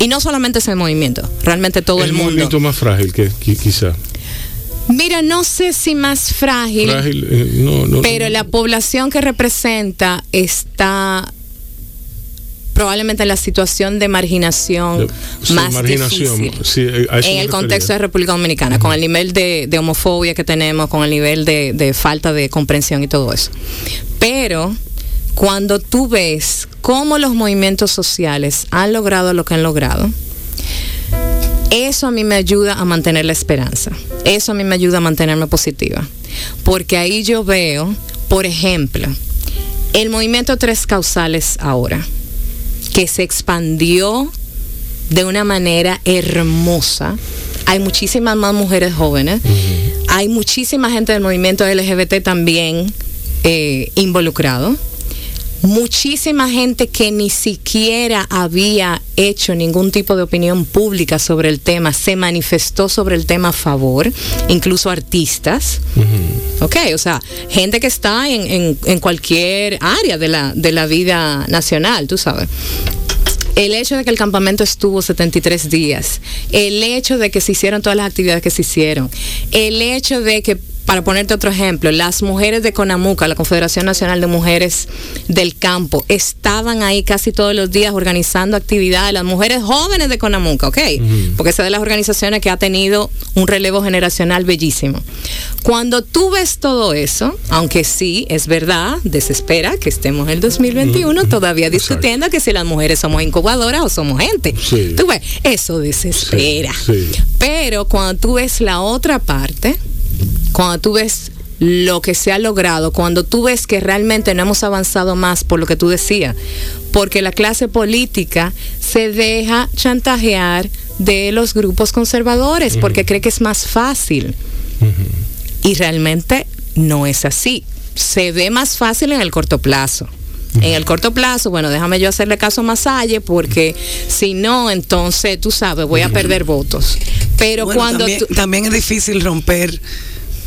y no solamente ese movimiento, realmente todo el, el mundo. movimiento más frágil que, qui- quizá. Mira, no sé si más frágil, Frágil, eh, no, no. pero la población que representa está probablemente en la situación de marginación Sí, más marginación, difícil. sí, eh, en el contexto de República Dominicana, con el nivel de, de homofobia que tenemos, con el nivel de, de falta de comprensión y todo eso. Pero cuando tú ves cómo los movimientos sociales han logrado lo que han logrado, eso a mí me ayuda a mantener la esperanza. Eso a mí me ayuda a mantenerme positiva. Porque ahí yo veo, por ejemplo, el movimiento Tres Causales ahora, que se expandió de una manera hermosa. Hay muchísimas más mujeres jóvenes. Hay muchísima gente del movimiento LGBT también eh, involucrado. Muchísima gente que ni siquiera había hecho ningún tipo de opinión pública sobre el tema se manifestó sobre el tema a favor, incluso artistas. Ok, o sea, gente que está en, en- en cualquier área de la, de la vida nacional, tú sabes. El hecho de que el campamento estuvo 73 días, el hecho de que se hicieron todas las actividades que se hicieron, el hecho de que, para ponerte otro ejemplo, las mujeres de Conamuca, la Confederación Nacional de Mujeres del Campo, estaban ahí casi todos los días organizando actividades, las mujeres jóvenes de Conamuca, ¿ok? Porque esa es de las organizaciones que ha tenido un relevo generacional bellísimo. Cuando tú ves todo eso, aunque sí, es verdad, desespera que estemos en el 2021 todavía discutiendo que si las mujeres somos incubadoras o somos gente. Sí. Tú ves, eso desespera. Sí, sí. Pero cuando tú ves la otra parte, cuando tú ves lo que se ha logrado, cuando tú ves que realmente no hemos avanzado más por lo que tú decías, porque la clase política se deja chantajear de los grupos conservadores porque cree que es más fácil. Y realmente no es así. Se ve más fácil en el corto plazo. En el corto plazo, bueno, déjame yo hacerle caso a Masalle porque si no, entonces tú sabes, voy a perder votos. Pero Bueno, cuando también, tú- también es difícil romper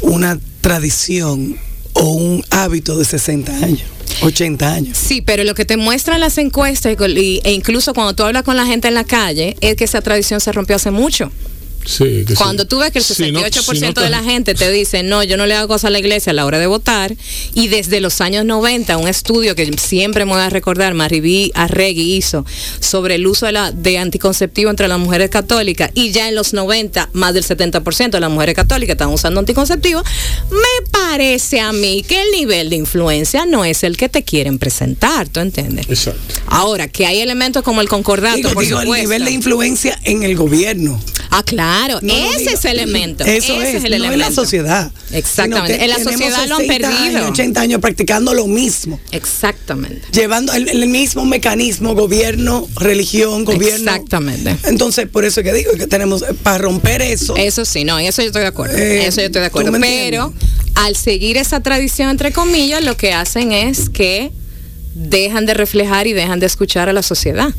una tradición o un hábito de 60 años, 80 años. Sí, pero lo que te muestran las encuestas e incluso cuando tú hablas con la gente en la calle es que esa tradición se rompió hace mucho. Sí, que sí. Cuando tú ves que el Si no- 68% si no de la gente te dice, no, yo no le hago cosas a la iglesia a la hora de votar, y desde los años 90, un estudio que siempre me voy a recordar, Maribí Arregui hizo sobre el uso de, la, de anticonceptivo entre las mujeres católicas, y ya en los 90, más del 70% de las mujeres católicas estaban usando anticonceptivo, me parece a mí que el nivel de influencia no es el que te quieren presentar, ¿tú entiendes? Exacto. Ahora, que hay elementos como el concordato, Digo, por digo, el nivel de influencia en el gobierno. Ah, claro, No lo ese es el elemento. Eso ese es, el no elemento. en la sociedad. Exactamente. En la sociedad lo han 60 perdido. años, 80 años practicando lo mismo. Exactamente. Llevando el, el mismo mecanismo, gobierno, religión, gobierno. Exactamente. Entonces, por eso que digo que tenemos, eh, para romper eso, Eso sí, no, eso yo estoy de acuerdo. Eh, eso yo estoy de ¿tú acuerdo. Pero al seguir esa tradición, entre comillas, lo que hacen es que dejan de reflejar y dejan de escuchar a la sociedad.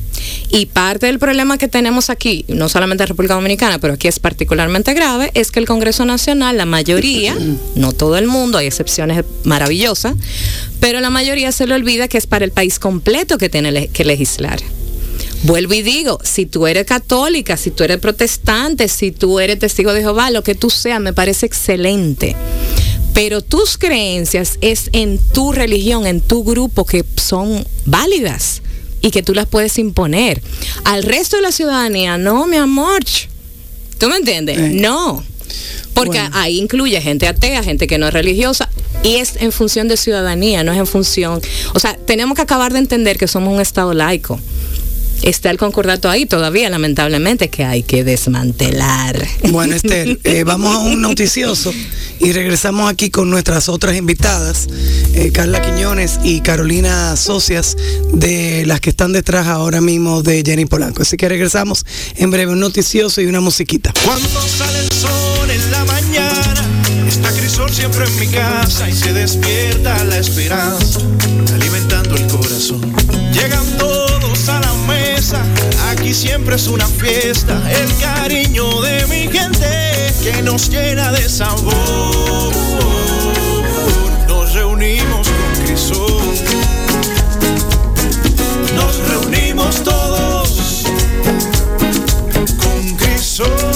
Y parte del problema que tenemos aquí, no solamente en República Dominicana, pero aquí es particularmente grave, es que el Congreso Nacional, la mayoría, *clears throat* no todo el mundo, hay excepciones maravillosas, pero la mayoría se le olvida que es para el país completo que tiene que legislar. Vuelvo y digo, si tú eres católica, si tú eres protestante, si tú eres testigo de Jehová, lo que tú seas, me parece excelente. Pero tus creencias es en tu religión, en tu grupo, que son válidas y que tú las puedes imponer. Al resto de la ciudadanía, no, mi amor. ¿Tú me entiendes? Eh. No. Porque Bueno. ahí incluye gente atea, gente que no es religiosa, y es en función de ciudadanía, no es en función. O sea, tenemos que acabar de entender que somos un Estado laico. Está el concordato ahí todavía, lamentablemente, que hay que desmantelar. Bueno, Esther, *laughs* eh, vamos a un noticioso y regresamos aquí con nuestras otras invitadas, eh, Carla Quiñones y Carolina Socias, de las que están detrás ahora mismo de Jenny Polanco. Así que regresamos en breve, un noticioso y una musiquita. Cuando sale el sol en la mañana, está Crisol siempre en mi casa y se despierta la esperanza, alimentando el corazón. Llegan todos a la mesa, aquí siempre es una fiesta, el cariño de mi gente que nos llena de sabor. Nos reunimos con Crisol, nos reunimos todos con Crisol.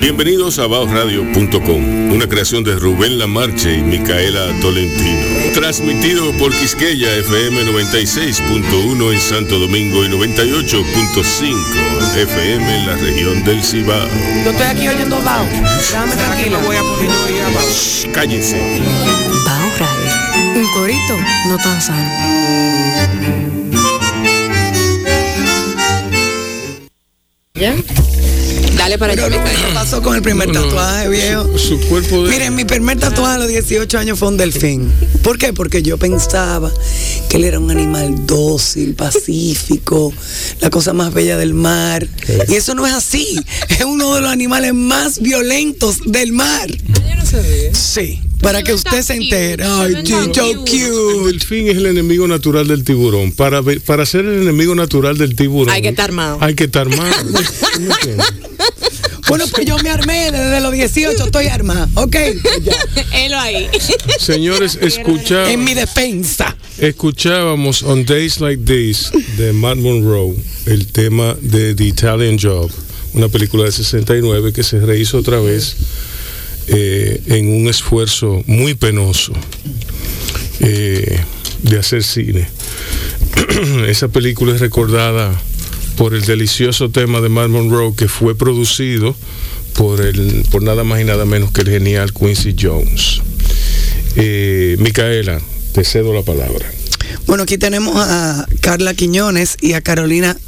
Bienvenidos a baosradio.com, una creación de Rubén Lamarche y Micaela Tolentino. Transmitido por Quisqueya FM 96.1 en Santo Domingo y 98.5 FM en la región del Cibao. Yo estoy aquí oyendo Bao. Déjame tranquila. Voy a poner Shh, Cállense. Bao Radio. Un corito no tan sano. ¿Ya? Dale para allá. ¿qué pasó con el primer No, no, tatuaje, viejo? Su, su cuerpo de... Miren, mi primer tatuaje a los 18 años fue un delfín. ¿Por qué? Porque yo pensaba que él era un animal dócil, pacífico, la cosa más bella del mar. Y eso no es así. Es uno de los animales más violentos del mar. Yo no sabía. Sí, para que usted se entere. Ay, chicho El cute. delfín es el enemigo natural del tiburón. Para, para ser el enemigo natural del tiburón... Hay que estar armado. Hay que estar armado. *laughs* Bueno, pues yo me armé desde los 18, estoy armada. Ok. Él ahí. Señores, escucha... En mi defensa. Escuchábamos On Days Like This de Matt Monroe el tema de The Italian Job, una película de 69 que se rehizo otra vez eh, en un esfuerzo muy penoso eh, de hacer cine. *clears throat* Esa película es recordada por el delicioso tema de Matt Monroe que fue producido por, el, por nada más y nada menos que el genial Quincy Jones. Eh, Micaela, te cedo la palabra. Bueno, aquí tenemos a Carla Quiñones y a Carolina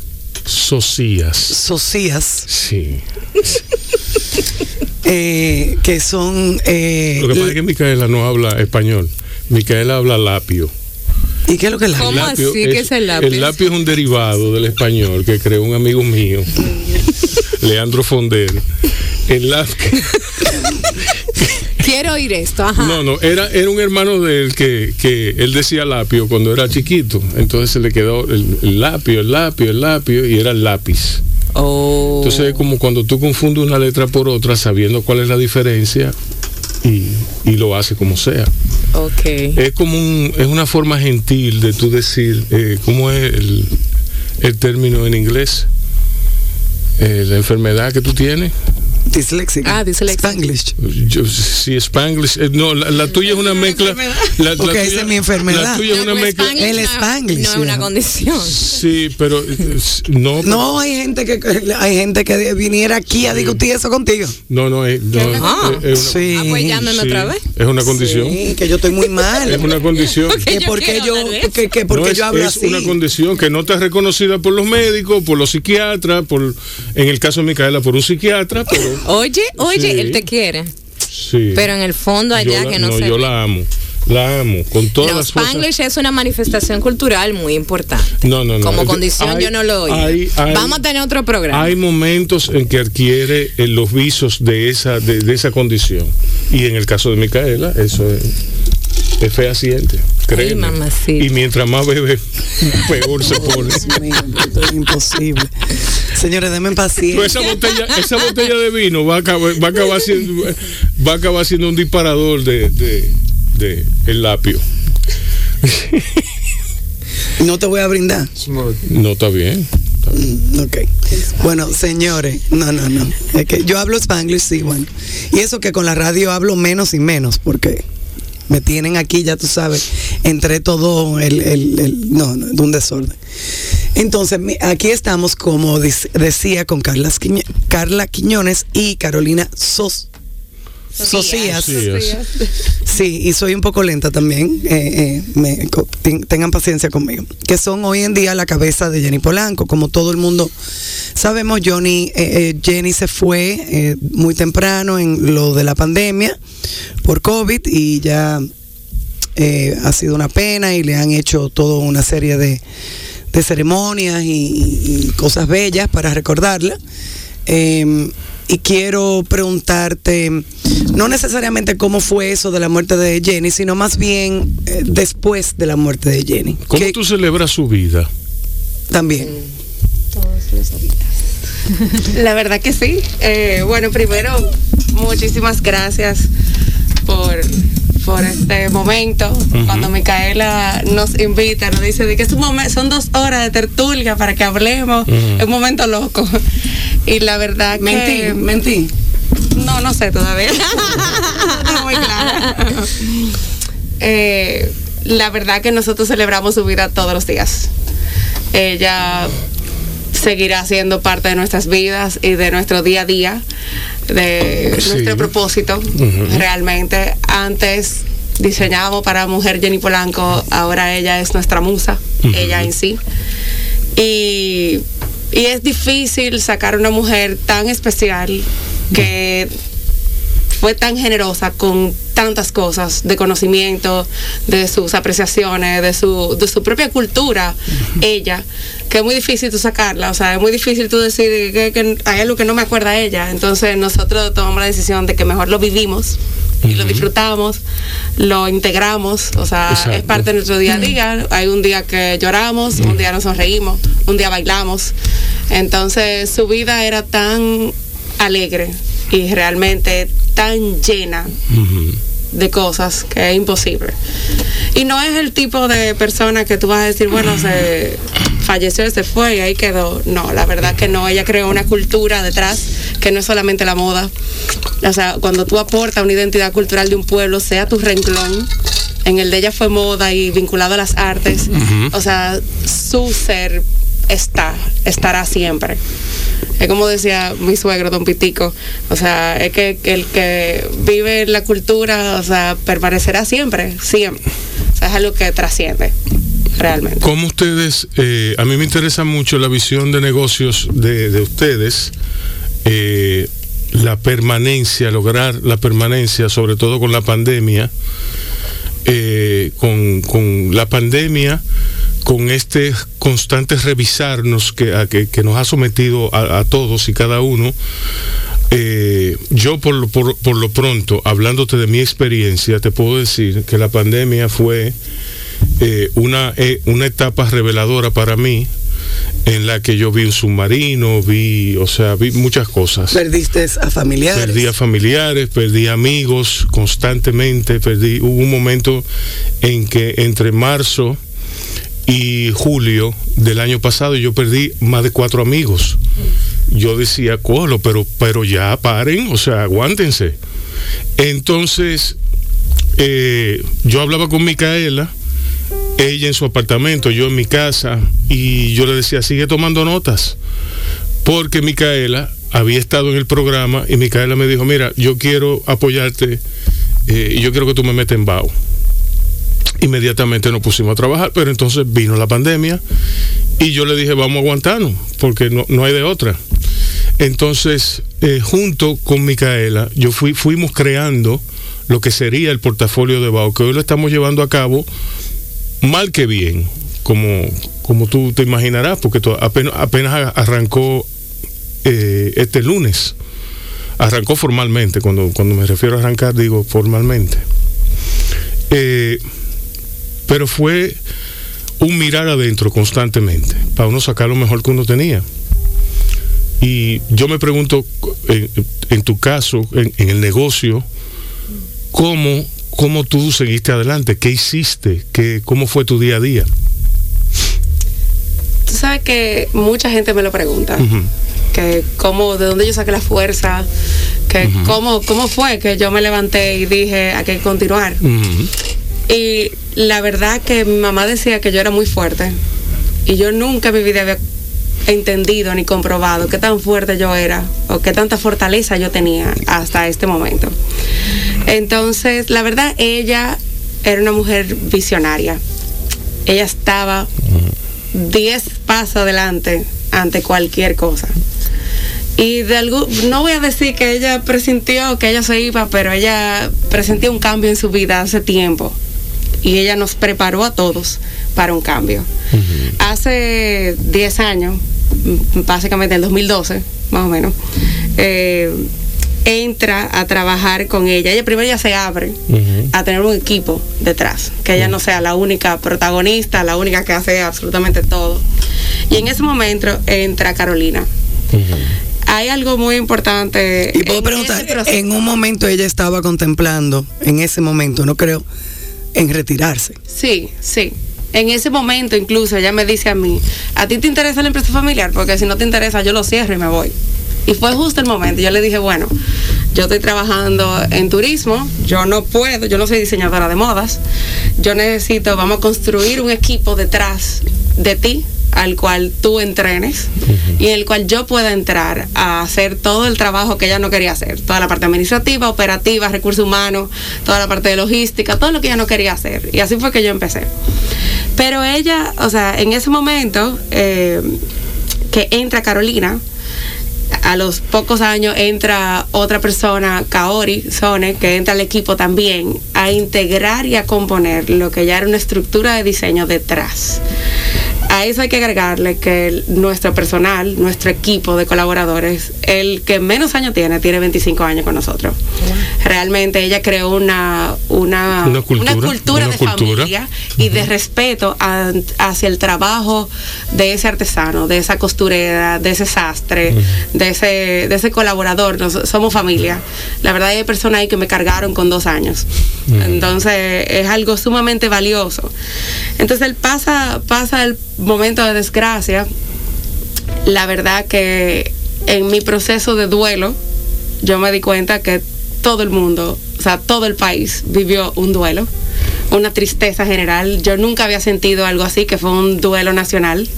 Socias. Socias, Sí. *laughs* eh, que son... eh, Lo que pasa es que Micaela no habla español. Micaela habla lapio. ¿Y qué es lo que es la ¿Cómo así que es el lapio? El lapio es un derivado del español que creó un amigo mío, *laughs* Leandro Fonder. El lapio. Quiero oír esto, ajá. No, no, era, era un hermano de él que, que él decía lapio cuando era chiquito. Entonces se le quedó el, el lapio, el lapio, el lapio y era el lápiz. Oh. Entonces es como cuando tú confundes una letra por otra sabiendo cuál es la diferencia y, y lo hace como sea. ok. Es como un, es una forma gentil de tú decir, eh, ¿cómo es el, el término en inglés? Eh, la enfermedad que tú tienes. Disléxica. Ah, disléxica. Spanglish. Yo, si Spanglish, eh, no, la, la tuya es una mezcla. La, la Ok, esa tuya- es mi enfermedad. La tuya es una mezcla. Spanglish El Spanglish, No es una condición. Sí, pero eh, no, No, hay gente que hay gente que viniera aquí a discutir eso contigo. no, no, es, no, Ah. es- es una, Sí. Ah, pues sí, otra vez. es una condición. Sí, que yo estoy muy mal. Es una condición. *laughs* que yo porque yo, que, que porque No, es, yo hablo es así. una condición que no está reconocida por los médicos, por los psiquiatras, por en el caso de Micaela por un psiquiatra, pero Oye, oye, Sí. él te quiere. sí. Pero en el fondo allá la- que no, no, se yo ve. la amo. La amo con todas No, las cosas. Spanglish es una manifestación cultural muy importante. No, no, no. Como Es- condición hay- yo no lo hay- hay- Vamos a tener otro programa. Hay momentos en que adquiere eh, los visos de esa de, de esa condición. Y en el caso de Micaela, eso es, es fehaciente. Créeme. y mientras más bebe, *laughs* peor se pone. Dios mío, esto es imposible. Señores, denme Pero paciencia. esa botella, esa botella de vino va a acabar, va a acabar siendo, va a acabar siendo un disparador de, de, de el lapio. No te voy a brindar. No está bien. Mm, Ok. Bueno, señores, no, no, no. Es que yo hablo spanglish, sí, bueno. Y eso que con la radio hablo menos y menos, porque me tienen aquí, ya tú sabes, entre todo el, el- el- no, no, de un desorden. Entonces, aquí estamos, como decía, con Carla Quiñones y Carolina Sos. Socias. Sí, y soy un poco lenta también. eh, eh, me- ten- tengan paciencia conmigo. Que son hoy en día la cabeza de Jenny Polanco. Como todo el mundo sabemos, Johnny, eh, eh, Jenny se fue eh, muy temprano en lo de la pandemia por COVID y ya eh, ha sido una pena y le han hecho toda una serie de, de ceremonias y, y- y cosas bellas para recordarla. Y quiero preguntarte, no necesariamente cómo fue eso de la muerte de Jenny, sino más bien eh, después de la muerte de Jenny. ¿Cómo Que tú celebras su vida? También. *laughs* La verdad que sí. Eh, bueno, primero, muchísimas gracias por, por este momento. Cuando Micaela nos invita, nos dice de que es un son dos horas de tertulia para que hablemos. Es un momento loco. Y la verdad Mentí, que... mentí. No, no sé todavía. *laughs* No muy clara. Eh, la verdad que nosotros celebramos su vida todos los días. Ella seguirá siendo parte de nuestras vidas y de nuestro día a día, de Sí. nuestro propósito. Realmente, antes diseñábamos para Mujer Jenny Polanco, ahora ella es nuestra musa, ella en sí. Y, y es difícil sacar una mujer tan especial que fue tan generosa con tantas cosas de conocimiento, de sus apreciaciones, de su, de su propia cultura, ella, que es muy difícil tú sacarla, o sea, es muy difícil tú decir que, que hay algo que no me acuerda ella, entonces nosotros tomamos la decisión de que mejor lo vivimos y lo disfrutamos, lo integramos, o sea, Exacto. es parte de nuestro día a día, hay un día que lloramos, un día nos sonreímos, un día bailamos, entonces su vida era tan alegre y realmente tan llena de cosas que es imposible. Y no es el tipo de persona que tú vas a decir, bueno, se falleció, se fue y ahí quedó. No, la verdad que no. Ella creó una cultura detrás que no es solamente la moda. O sea, cuando tú aportas una identidad cultural de un pueblo, sea tu renglón, en el de ella fue moda y vinculado a las artes, o sea, su ser está, estará siempre. Es como decía mi suegro, don Pitico, o sea, es que, el que vive en la cultura, o sea, permanecerá siempre, siempre. O sea, es algo que trasciende, realmente. ¿Cómo ustedes, eh, a mí me interesa mucho la visión de negocios de, de ustedes, eh, la permanencia, lograr la permanencia, sobre todo con la pandemia, eh, con, con la pandemia, con este constante revisarnos que, a- que, que nos ha sometido a, a todos y cada uno. Eh, yo por lo, por, por lo pronto, hablándote de mi experiencia, te puedo decir que la pandemia fue eh, una, eh, una etapa reveladora para mí en la que yo vi un submarino, vi, o sea, vi muchas cosas. Perdiste a familiares. Perdí a familiares, perdí amigos constantemente, perdí, hubo un momento en que entre marzo y julio del año pasado yo perdí más de cuatro amigos. Yo decía, colo, pero, pero ya paren, o sea, aguántense. Entonces, eh, yo hablaba con Micaela, ella en su apartamento, yo en mi casa, y yo le decía, sigue tomando notas, porque Micaela había estado en el programa y Micaela me dijo, mira, yo quiero apoyarte eh, y yo quiero que tú me metas en BAO. Inmediatamente nos pusimos a trabajar, pero entonces vino la pandemia y yo le dije, vamos a aguantarnos, porque no, no hay de otra. Entonces, eh, junto con Micaela, yo fui, fuimos creando lo que sería el portafolio de BAO, que hoy lo estamos llevando a cabo mal que bien, como, como tú te imaginarás, porque apenas, apenas arrancó eh, este lunes. Arrancó formalmente, cuando, cuando me refiero a arrancar, digo formalmente. Eh, pero fue un mirar adentro constantemente, para uno sacar lo mejor que uno tenía. Y yo me pregunto, en, en tu caso, en, en el negocio, ¿cómo, ¿cómo tú seguiste adelante? ¿Qué hiciste? ¿Qué, ¿Cómo fue tu día a día? tú sabes que mucha gente me lo pregunta. Que cómo, de dónde yo saqué la fuerza, que cómo, cómo fue que yo me levanté y dije, hay que continuar. Y la verdad que mi mamá decía que yo era muy fuerte. Y yo nunca en mi vida había entendido ni comprobado qué tan fuerte yo era o qué tanta fortaleza yo tenía hasta este momento. Entonces, la verdad, ella era una mujer visionaria. Ella estaba 10 pasos adelante ante cualquier cosa. Y de algún, no voy a decir que ella presintió que ella se iba, pero ella presentía un cambio en su vida hace tiempo. Y ella nos preparó a todos para un cambio. Hace 10 años, básicamente en el 2012, más o menos, eh, entra a trabajar con ella. Ella primero ya se abre a tener un equipo detrás, que ella no sea la única protagonista, la única que hace absolutamente todo. Y en ese momento entra Carolina. Hay algo muy importante. Y puedo en preguntar, en un momento ella estaba contemplando, en ese momento, no creo, en retirarse. Sí, sí. En ese momento incluso ella me dice a mí, ¿a ti te interesa la empresa familiar? Porque si no te interesa yo lo cierro y me voy. Y fue justo el momento. Yo le dije, bueno, yo estoy trabajando en turismo, yo no puedo, yo no soy diseñadora de modas, yo necesito, vamos a construir un equipo detrás de ti al cual tú entrenes y en el cual yo pueda entrar a hacer todo el trabajo que ella no quería hacer, toda la parte administrativa, operativa, recursos humanos, toda la parte de logística, todo lo que ella no quería hacer. Y así fue que yo empecé. Pero ella, o sea, en ese momento eh, que entra Carolina, a los pocos años entra otra persona, Kaori Sone, que entra al equipo también a integrar y a componer lo que ya era una estructura de diseño detrás. A eso hay que agregarle que el- nuestro personal, nuestro equipo de colaboradores, el que menos años tiene, tiene 25 años con nosotros. Realmente ella creó una, una, Una cultura, cultura una de cultura. familia y de respeto a- hacia el trabajo de ese artesano, de esa costurera, de ese sastre, de ese, de ese colaborador. Nos- somos familia. La verdad hay personas ahí que me cargaron con dos años. Entonces es algo sumamente valioso. Entonces él pasa, pasa el momento de desgracia. La verdad que en mi proceso de duelo, yo me di cuenta que todo el mundo, o sea, todo el país vivió un duelo, una tristeza general. Yo nunca había sentido algo así, que fue un duelo nacional.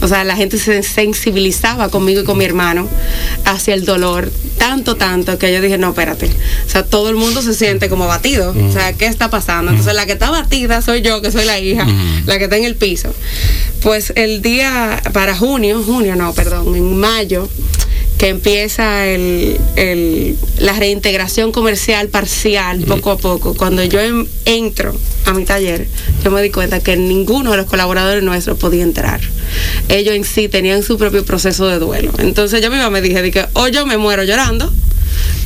O sea, la gente se sensibilizaba conmigo y con mi hermano hacia el dolor, tanto, tanto, que yo dije, no, espérate. O sea, todo el mundo se siente como batido. O sea, ¿qué está pasando? Entonces, la que está batida soy yo, que soy la hija, la que está en el piso. Pues el día, para junio, junio no, perdón, en mayo, que empieza el, el- la reintegración comercial parcial poco a poco. Cuando yo entro a mi taller, yo me di cuenta que ninguno de los colaboradores nuestros podía entrar. Ellos en sí tenían su propio proceso de duelo. Entonces yo misma me dije, de que o yo me muero llorando,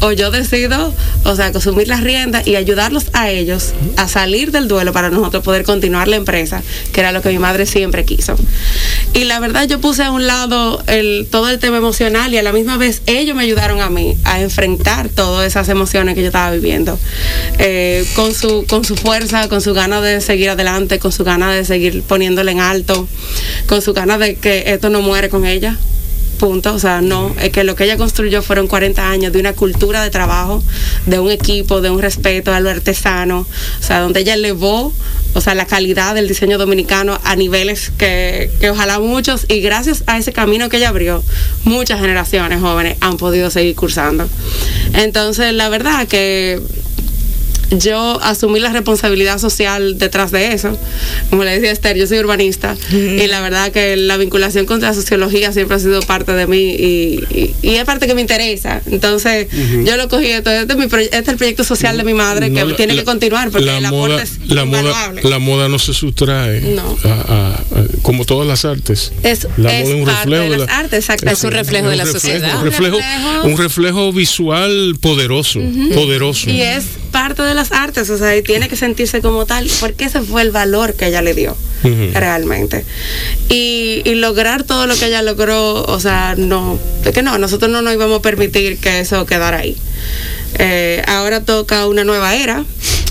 o yo decido, o sea, asumir las riendas y ayudarlos a ellos a salir del duelo para nosotros poder continuar la empresa, que era lo que mi madre siempre quiso. Y la verdad yo puse a un lado el, todo el tema emocional y a la misma vez ellos me ayudaron a mí a enfrentar todas esas emociones que yo estaba viviendo. Eh, con, su, con su fuerza, con su ganas de seguir adelante, con su ganas de seguir poniéndole en alto, con su ganas de que esto no muere con ella punto, o sea, no, es que lo que ella construyó fueron 40 años de una cultura de trabajo, de un equipo, de un respeto a lo artesano, o sea, donde ella elevó, o sea, la calidad del diseño dominicano a niveles que, que ojalá muchos, y gracias a ese camino que ella abrió, muchas generaciones jóvenes han podido seguir cursando. Entonces, la verdad que yo asumí la responsabilidad social detrás de eso. Como le decía Esther, yo soy urbanista y la verdad que la vinculación con la sociología siempre ha sido parte de mí y, y- y es parte que me interesa. Entonces yo lo cogí, esto, este, es mi este es el proyecto social de mi madre que No, la- tiene la- que continuar porque la moda, es la moda, la moda no se sustrae No. a- a- a- como todas las artes. Es- la es moda es un reflejo de de, las artes, exacto. Es un reflejo de la reflejo, sociedad. Un reflejo, Un visual poderoso, poderoso. Y es parte de las artes, o sea, y tiene que sentirse como tal, porque ese fue el valor que ella le dio realmente. Y, y lograr todo lo que ella logró, o sea, no, es que no, nosotros no nos íbamos a permitir que eso quedara ahí. Eh, ahora toca una nueva era,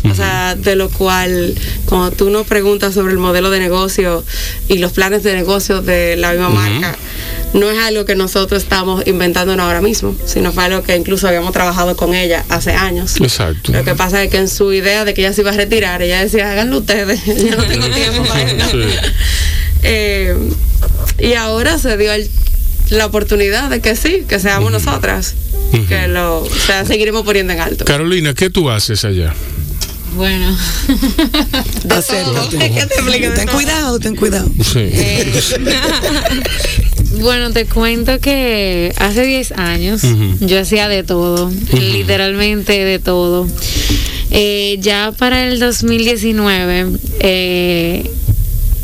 o sea, de lo cual cuando tú nos preguntas sobre el modelo de negocio y los planes de negocio de la misma marca, no es algo que nosotros estamos inventando ahora mismo, sino fue algo que incluso habíamos trabajado con ella hace años. Exacto. Lo que pasa es que en su idea de que ella se iba a retirar, ella decía, háganlo ustedes, *laughs* yo no tengo *laughs* tiempo para. Sí. Eh, y ahora se dio el- la oportunidad de que sí, que seamos nosotras, que lo o sea, seguiremos poniendo en alto. Carolina, ¿qué tú haces allá? Bueno, Acércate. ¿Qué te explico de Ten cuidado, ten cuidado. Sí. Eh, *laughs* bueno, te cuento que hace 10 años yo hacía de todo, literalmente de todo. Eh, ya para el 2019, eh,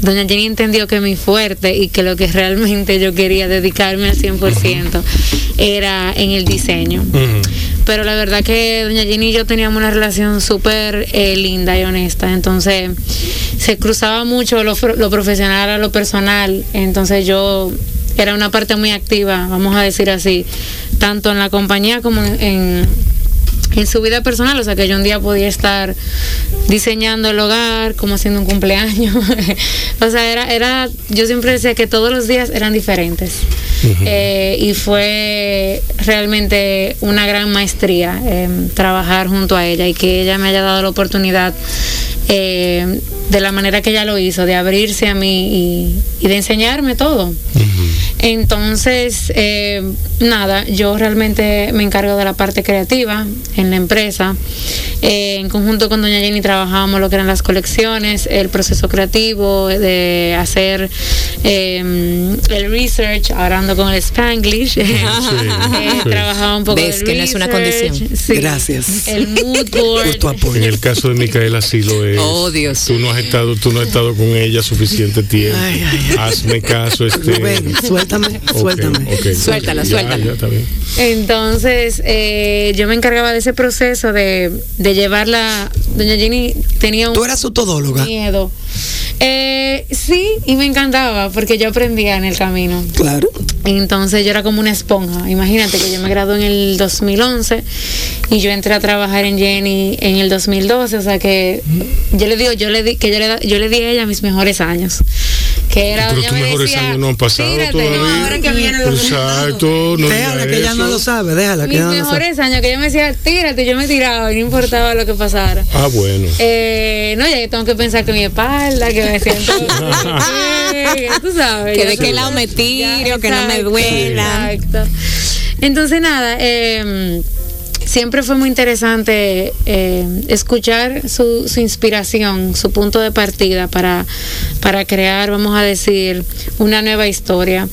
Doña Jenny entendió que mi fuerte y que lo que realmente yo quería dedicarme al 100% era en el diseño. Pero la verdad que doña Jenny y yo teníamos una relación súper eh, linda y honesta. Entonces se cruzaba mucho lo, lo profesional a lo personal. Entonces yo era una parte muy activa, vamos a decir así, tanto en la compañía como en, en, su vida personal. O sea que yo un día podía estar diseñando el hogar, como haciendo un cumpleaños. *laughs* o sea, era, era, yo siempre decía que todos los días eran diferentes. Eh, y fue realmente una gran maestría eh, trabajar junto a ella y que ella me haya dado la oportunidad eh, de la manera que ella lo hizo, de abrirse a mí y, y de enseñarme todo. Entonces, eh, nada, yo realmente me encargo de la parte creativa en la empresa. Eh, en conjunto con Doña Jenny trabajábamos lo que eran las colecciones, el proceso creativo, de hacer eh, el research, ahora ando con el Spanglish. *laughs* Eh, sí. Trabajaba un poco Ves que no es una condición. sí. Gracias. El mood board. Por. En el caso de Micaela sí lo es. Oh, Dios. Tú no has estado, tú no has estado con ella suficiente tiempo. Ay, ay, ay. Hazme caso, este. Suéltame, suéltame. Suéltala, Ya, suéltala. ya, está bien. Entonces, eh, yo me encargaba de ese proceso de, de llevarla. Doña Jenny tenía un Tú eras su todóloga. miedo. Eh, sí, y me encantaba porque yo aprendía en el camino. Claro. Entonces yo era como una esponja. Imagínate que yo me gradué en el 2011 y yo entré a trabajar en Jenny en el 2012. O sea que yo le digo, yo le di, que yo le, yo le di a ella mis mejores años. Que era, Pero ella tus me mejores decía, años no han pasado "Tírate". todavía. No, ahora que viene Exacto, no déjala que ella no lo sabe, déjala que mis no mejores años, que ella me decía, tírate, yo me tiraba y no importaba lo que pasara. Ah, bueno. Eh, no, ya yo tengo que pensar que mi espalda, que me siento. *laughs* Eh, tú sabes. Que ya de qué tú- lado me ya, tiro, que no me duela. Exacto. Entonces, nada, eh, siempre fue muy interesante eh, escuchar su, su inspiración, su punto de partida para, para crear, vamos a decir, una nueva historia.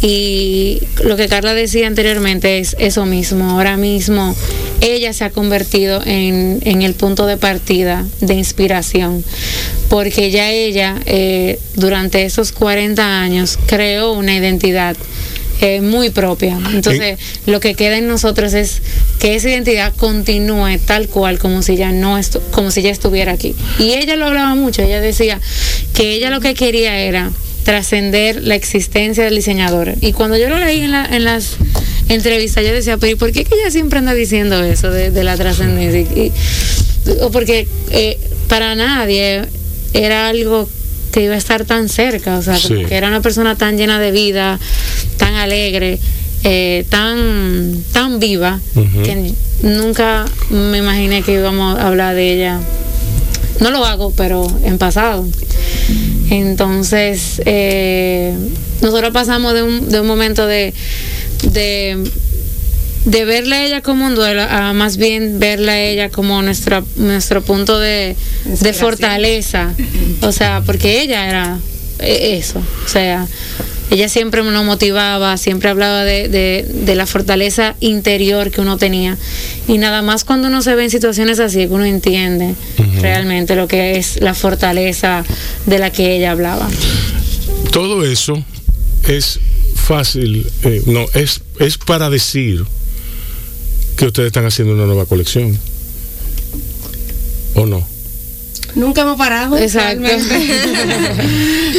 Y lo que Carla decía anteriormente es eso mismo. Ahora mismo ella se ha convertido en, en el punto de partida de inspiración, porque ya ella eh, durante esos 40 años creó una identidad eh, muy propia. Entonces, lo que queda en nosotros es que esa identidad continúe tal cual como si ya no como si ya estuviera aquí. Y ella lo hablaba mucho, ella decía que ella lo que quería era trascender la existencia del diseñador. Y cuando yo lo leí en, la- en las entrevistas, yo decía, pero ¿y por qué que ella siempre anda diciendo eso de, de la trascendencia? O porque eh, para nadie era algo que iba a estar tan cerca, o sea, como que era una persona tan llena de vida, tan alegre, eh, tan, tan viva, que nunca me imaginé que íbamos a hablar de ella. No lo hago, pero en pasado. Entonces, eh, nosotros pasamos de un, de un momento de, de, de verla a ella como un duelo a más bien verla a ella como nuestra, nuestro punto de, de fortaleza. O sea, porque ella era eh, eso. O sea, ella siempre nos motivaba, siempre hablaba de, de, de la fortaleza interior que uno tenía. Y nada más cuando uno se ve en situaciones así, que uno entiende realmente lo que es la fortaleza de la que ella hablaba. Todo eso es fácil, eh, no, es, es para decir que ustedes están haciendo una nueva colección. ¿O no? Nunca hemos parado. Exacto. *laughs*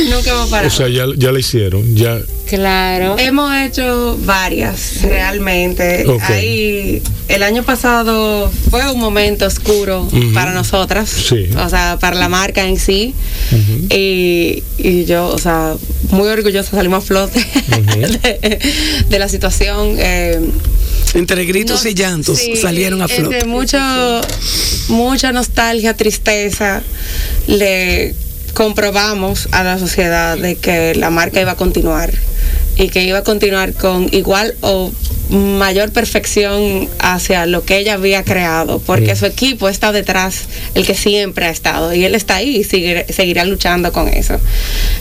Nunca hemos parado. O sea, ya, ya la hicieron, ya. Claro. Hemos hecho varias, realmente. Ok. Ahí, el año pasado fue un momento oscuro para nosotras, Sí. o sea, para la marca en sí. y, y yo, o sea, muy orgullosa, salimos a flote *laughs* de, de la situación. eh, Entre gritos no- y llantos sí, salieron a flote. Entre mucho, mucha nostalgia, tristeza, le comprobamos a la sociedad de que la marca iba a continuar y que iba a continuar con igual o mayor perfección hacia lo que ella había creado, porque su equipo está detrás, el que siempre ha estado, y él está ahí y seguirá luchando con eso.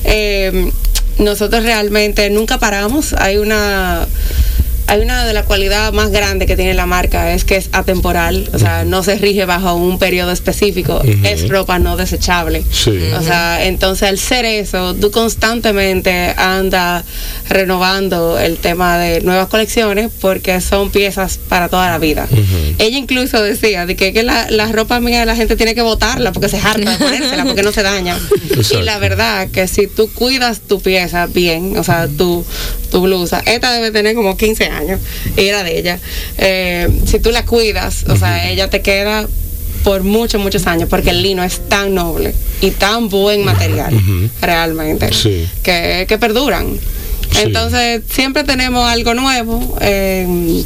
Eh, nosotros realmente nunca paramos, hay una hay una de las cualidades más grandes que tiene la marca es que es atemporal, o sea, no se rige bajo un periodo específico, es ropa no desechable. Sí. O sea, entonces al ser eso, tú constantemente andas renovando el tema de nuevas colecciones porque son piezas para toda la vida. Ella incluso decía de que, que la, la ropa mía la gente tiene que botarla porque se harta de ponérsela porque no se daña. *laughs* Exacto. Y la verdad que si tú cuidas tu pieza bien, o sea, tu, tu blusa, esta debe tener como 15 años y era de ella. Eh, si tú la cuidas, o sea, ella te queda por muchos, muchos años, porque el lino es tan noble y tan buen material, realmente, Sí. que, que perduran. Sí. Entonces, siempre tenemos algo nuevo eh,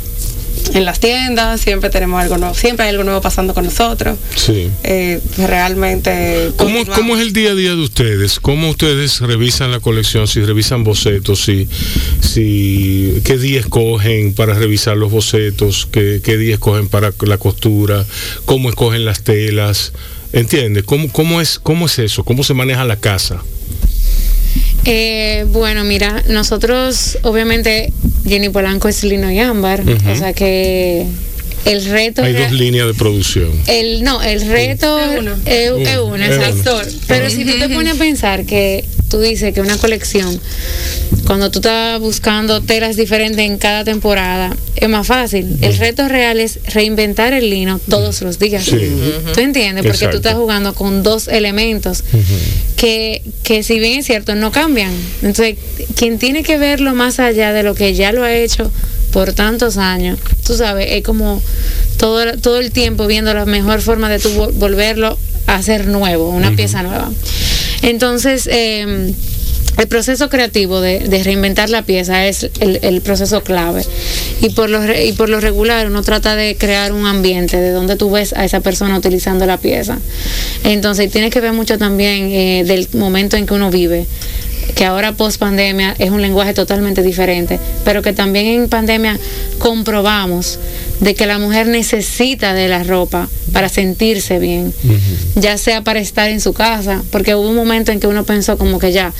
en las tiendas, siempre tenemos algo nuevo, siempre hay algo nuevo pasando con nosotros. Sí. Eh, realmente. ¿Cómo. ¿Cómo es el día a día de ustedes? ¿Cómo ustedes revisan la colección? Si revisan bocetos, si, si qué día escogen para revisar los bocetos, qué, qué día escogen para la costura, cómo escogen las telas, ¿entiendes? ¿Cómo, cómo, es, ¿Cómo es eso? ¿Cómo se maneja la casa? Eh, bueno, mira, nosotros, obviamente, Jenny Polanco es lino y ámbar, o sea que el reto. Hay dos líneas de producción. El, no, el reto Es uno. es, es Uno, uno, es exacto. uno. Pero si tú te pones a pensar que tú dices que una colección, cuando tú estás buscando telas diferentes en cada temporada, es más fácil. El reto real es reinventar el lino todos los días. Sí. ¿Tú entiendes? Porque Exacto. tú estás jugando con dos elementos que, que si bien es cierto, no cambian. Entonces, quien tiene que verlo más allá de lo que ya lo ha hecho por tantos años, tú sabes, es como todo, todo el tiempo viendo la mejor forma de tú vol- volverlo a hacer nuevo, una pieza nueva. Entonces, eh, el proceso creativo de, de reinventar la pieza es el, proceso clave. Y por, lo, y por lo regular uno trata de crear un ambiente de donde tú ves a esa persona utilizando la pieza. Entonces tiene que ver mucho también eh, del momento en que uno vive que ahora post pandemia es un lenguaje totalmente diferente, pero que también en pandemia comprobamos de que la mujer necesita de la ropa para sentirse bien, ya sea para estar en su casa, porque hubo un momento en que uno pensó como que ya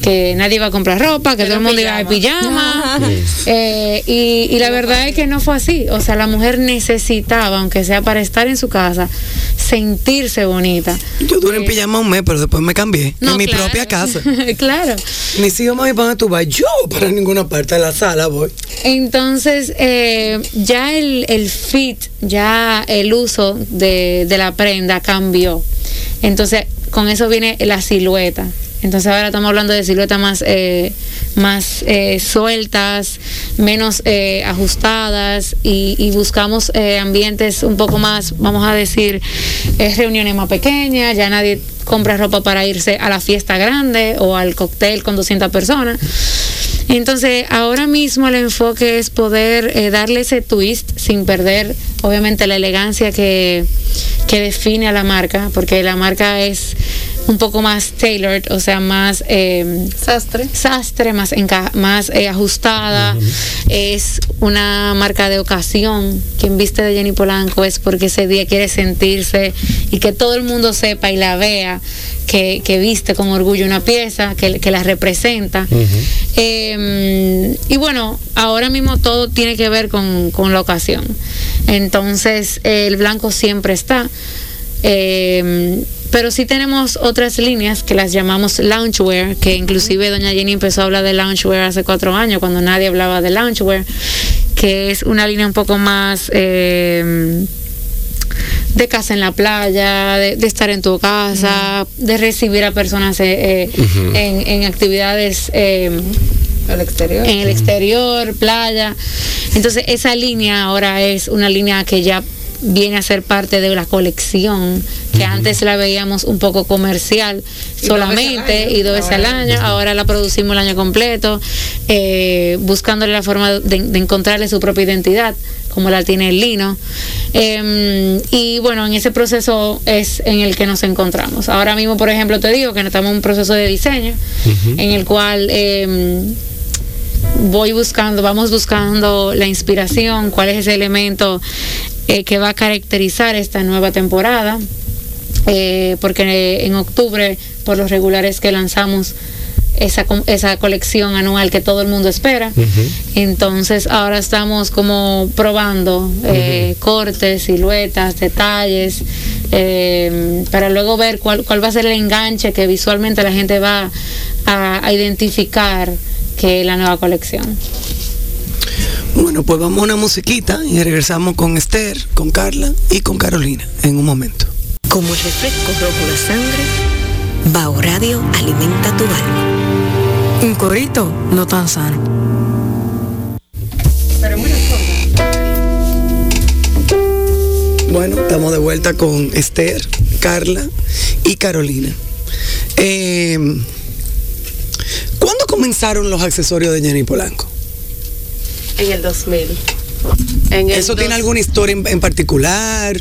que nadie iba a comprar ropa, que todo el mundo iba de pijama. eh, y, y la verdad es que no fue así. O sea, la mujer necesitaba, aunque sea para estar en su casa, sentirse bonita. Yo duré en pijama un mes, pero después me cambié. No, en mi claro. propia casa. *laughs* claro. Mis hijos, ¿para dónde tú vas? Yo para ninguna parte de la sala voy. Entonces, eh, ya el, el fit, ya el uso de, de la prenda cambió. Entonces, con eso viene la silueta. Entonces ahora estamos hablando de siluetas más, eh, más eh, sueltas, menos eh, ajustadas y, buscamos ambientes un poco más, vamos a decir, reuniones más pequeñas, ya nadie compra ropa para irse a la fiesta grande o al cóctel con 200 personas. Entonces, ahora mismo el enfoque es poder darle ese twist sin perder, obviamente, la elegancia que define a la marca, porque la marca es un poco más tailored, o sea, más eh, Sastre. sastre, más, enca- más eh, ajustada. Es una marca de ocasión. Quien viste de Jenny Polanco es porque ese día quiere sentirse y que todo el mundo sepa y la vea que, que viste con orgullo una pieza, que, que la representa. Eh, y bueno, ahora mismo todo tiene que ver con, con la ocasión. Entonces, el blanco siempre está. Eh, pero sí tenemos otras líneas que las llamamos loungewear, que inclusive doña Jenny empezó a hablar de loungewear hace cuatro años, cuando nadie hablaba de loungewear, que es una línea un poco más, eh, de casa en la playa, de, de estar en tu casa, de recibir a personas eh, eh, en, en actividades eh, Al exterior. en el exterior, playa. Entonces esa línea ahora es una línea que ya viene a ser parte de la colección, que antes la veíamos un poco comercial Y solamente y dos veces al año, ahora la producimos el año completo, eh, buscándole la forma de, de encontrarle su propia identidad, como la tiene el lino. Eh, y bueno, en ese proceso es en el que nos encontramos. Ahora mismo, por ejemplo, te digo que estamos en un proceso de diseño, en el cual... eh, voy buscando, vamos buscando la inspiración, cuál es ese elemento eh, que va a caracterizar esta nueva temporada, eh, porque en octubre, por los regulares que lanzamos, esa, esa colección anual que todo el mundo espera. Entonces ahora estamos como probando eh, cortes, siluetas, detalles, eh, para luego ver cuál, cuál va a ser el enganche que visualmente la gente va a, a identificar que es la nueva colección. Bueno, pues vamos a una musiquita y regresamos con Esther, con Carla y con Carolina en un momento. Como el refresco rojo la sangre, Bao Radio alimenta tu alma. Un corito no tan sano. Bueno, estamos de vuelta con Esther, Carla y Carolina. Eh, ¿Cuándo comenzaron los accesorios de Jenny Polanco? En el 2000. En el ¿Eso tiene alguna historia en, en particular?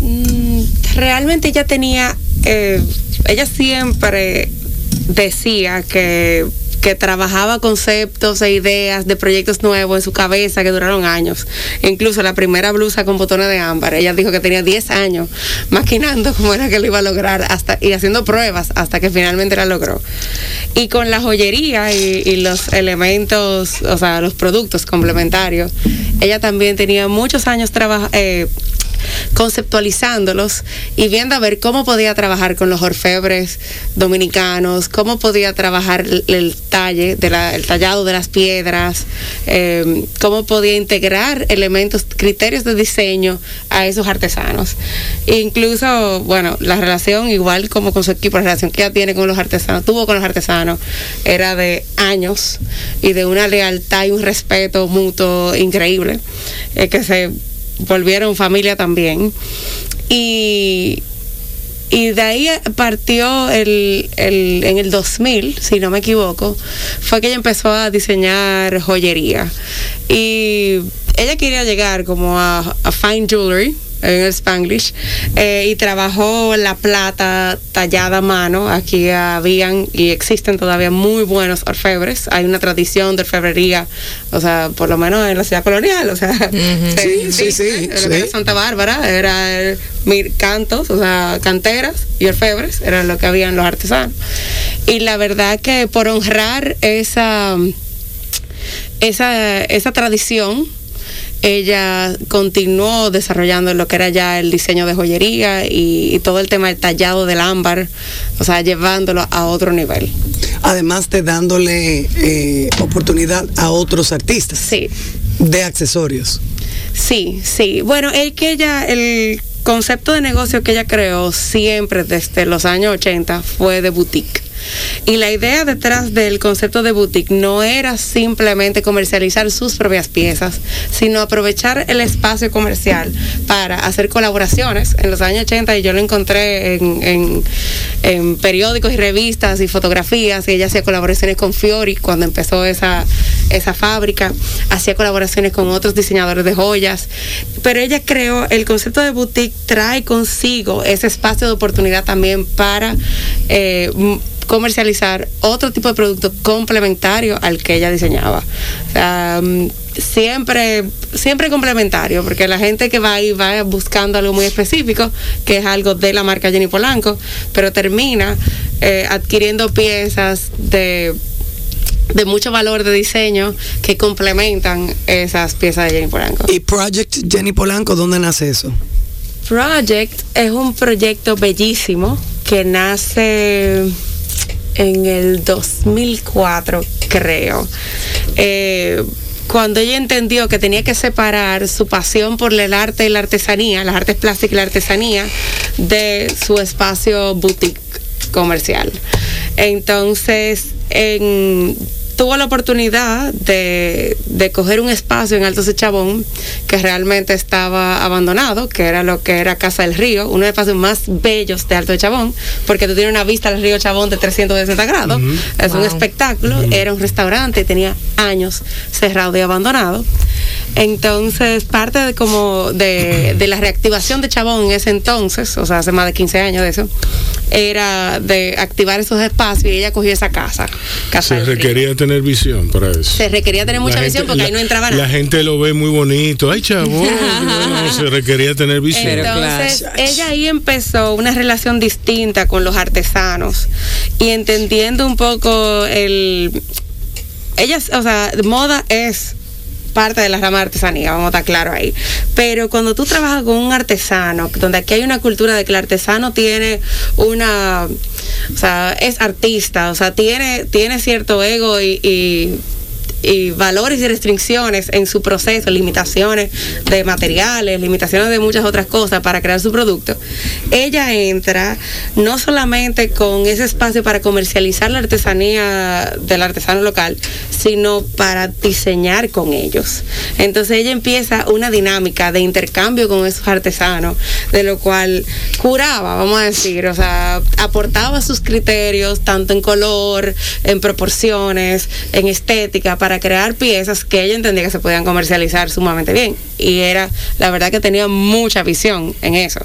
Mm, realmente ella tenía, eh, ella siempre decía que, que trabajaba conceptos e ideas de proyectos nuevos en su cabeza que duraron años. Incluso la primera blusa con botones de ámbar, ella dijo que tenía 10 años maquinando *laughs* cómo era que lo iba a lograr hasta y haciendo pruebas hasta que finalmente la logró. Y con la joyería y, los elementos, o sea, los productos complementarios, ella también tenía muchos años trabajando conceptualizándolos y viendo a ver cómo podía trabajar con los orfebres dominicanos, cómo podía trabajar el, talle, de la- el tallado de las piedras, eh, cómo podía integrar elementos, criterios de diseño a esos artesanos. Incluso, bueno, la relación, igual como con su equipo, la relación que ella tiene con los artesanos, tuvo con los artesanos, era de años y de una lealtad y un respeto mutuo increíble, eh, que se volvieron familia también. Y, y de ahí partió el, el- en el 2000, si no me equivoco, fue que ella empezó a diseñar joyería. Y ella quería llegar como a, a fine jewelry en el Spanglish eh, y trabajó la plata tallada a mano. Aquí habían y existen todavía muy buenos orfebres. Hay una tradición de orfebrería, o sea, por lo menos en la ciudad colonial, o sea, *laughs* Sí, sí, sí, en lo que sí. era Santa Bárbara era el- cantos, o sea, canteras y orfebres, era lo que habían los artesanos. Y la verdad que por honrar esa, esa, esa tradición, ella continuó desarrollando lo que era ya el diseño de joyería y, y todo el tema del tallado del ámbar, o sea, llevándolo a otro nivel. Además de dándole eh, oportunidad a otros artistas Sí. de accesorios. Sí, sí. Bueno, es que ella, el concepto de negocio que ella creó siempre desde los años 80 fue de boutique. Y la idea detrás del concepto de boutique no era simplemente comercializar sus propias piezas, sino aprovechar el espacio comercial para hacer colaboraciones. En los años 80 y yo lo encontré en, en- periódicos y revistas y fotografías. Y ella hacía colaboraciones con Fiori cuando empezó esa, esa fábrica. Hacía colaboraciones con otros diseñadores de joyas. Pero ella creó el concepto de boutique, trae consigo ese espacio de oportunidad también para eh, comercializar otro tipo de producto complementario al que ella diseñaba. O sea, mm, siempre, siempre complementario, porque la gente que va ahí va buscando algo muy específico, que es algo de la marca Jenny Polanco, pero termina eh, adquiriendo piezas de de mucho valor de diseño que complementan esas piezas de Jenny Polanco. Y Project Jenny Polanco, ¿dónde nace eso? Project es un proyecto bellísimo que nace en el 2004, creo. Eh, cuando ella entendió que tenía que separar su pasión por el arte y la artesanía, las artes plásticas y la artesanía, de su espacio boutique comercial. Entonces, en tuvo la oportunidad de, de coger un espacio en Alto Chabón que realmente estaba abandonado, que era lo que era Casa del Río, uno de los espacios más bellos de Alto de Chabón, porque tú tienes una vista al río Chabón de 360 grados, es un espectáculo, era un restaurante, tenía años cerrado y abandonado. Entonces, parte de como de, de la reactivación de Chabón en ese entonces, o sea, hace más de 15 años de eso, era de activar esos espacios y ella cogió esa casa. casa Se requería tener visión para eso. Se requería tener mucha La visión gente- porque ahí la- no entraba La nada. gente lo ve muy bonito. Ay. *laughs* Bueno, se requería tener visión. Entonces, ella ahí empezó una relación distinta con los artesanos y entendiendo un poco el... Ella, o sea, moda es parte de la rama de artesanía, vamos a estar claro ahí. Pero cuando tú trabajas con un artesano, donde aquí hay una cultura de que el artesano tiene una, o sea, es artista, o sea, tiene, tiene cierto ego y, y y valores y restricciones en su proceso, limitaciones de materiales, limitaciones de muchas otras cosas para crear su producto, ella entra no solamente con ese espacio para comercializar la artesanía del artesano local, sino para diseñar con ellos. Entonces ella empieza una dinámica de intercambio con esos artesanos, de lo cual curaba, vamos a decir, o sea, aportaba sus criterios tanto en color, en proporciones, en estética, para crear piezas que ella entendía que se podían comercializar sumamente bien. Y era, la verdad que tenía mucha visión en eso.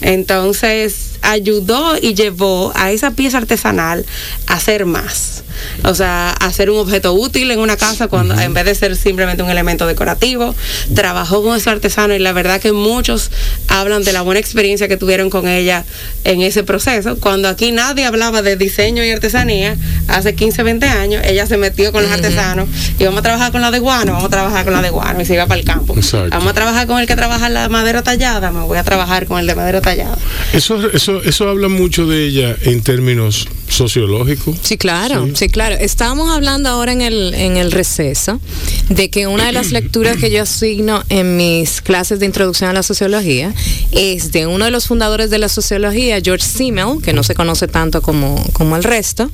Entonces ayudó y llevó a esa pieza artesanal a hacer más. O sea, a ser un objeto útil en una casa cuando en vez de ser simplemente un elemento decorativo. Trabajó con ese artesano y la verdad que muchos hablan de la buena experiencia que tuvieron con ella en ese proceso. Cuando aquí nadie hablaba de diseño y artesanía, hace 15, 20 años, ella se metió con los artesanos y vamos a trabajar con la de guano, vamos a trabajar con la de guano y se iba para el campo. Exacto. Vamos a trabajar con el que trabaja la madera tallada, me voy a trabajar con el de madera tallada. Eso, eso, eso habla mucho de ella en términos sociológicos. Sí, claro, Sí. sí, claro. Estábamos hablando ahora en el, en el receso de que una de las lecturas que yo asigno en mis clases de introducción a la sociología es de uno de los fundadores de la sociología, George Simmel, que no se conoce tanto como, como el resto,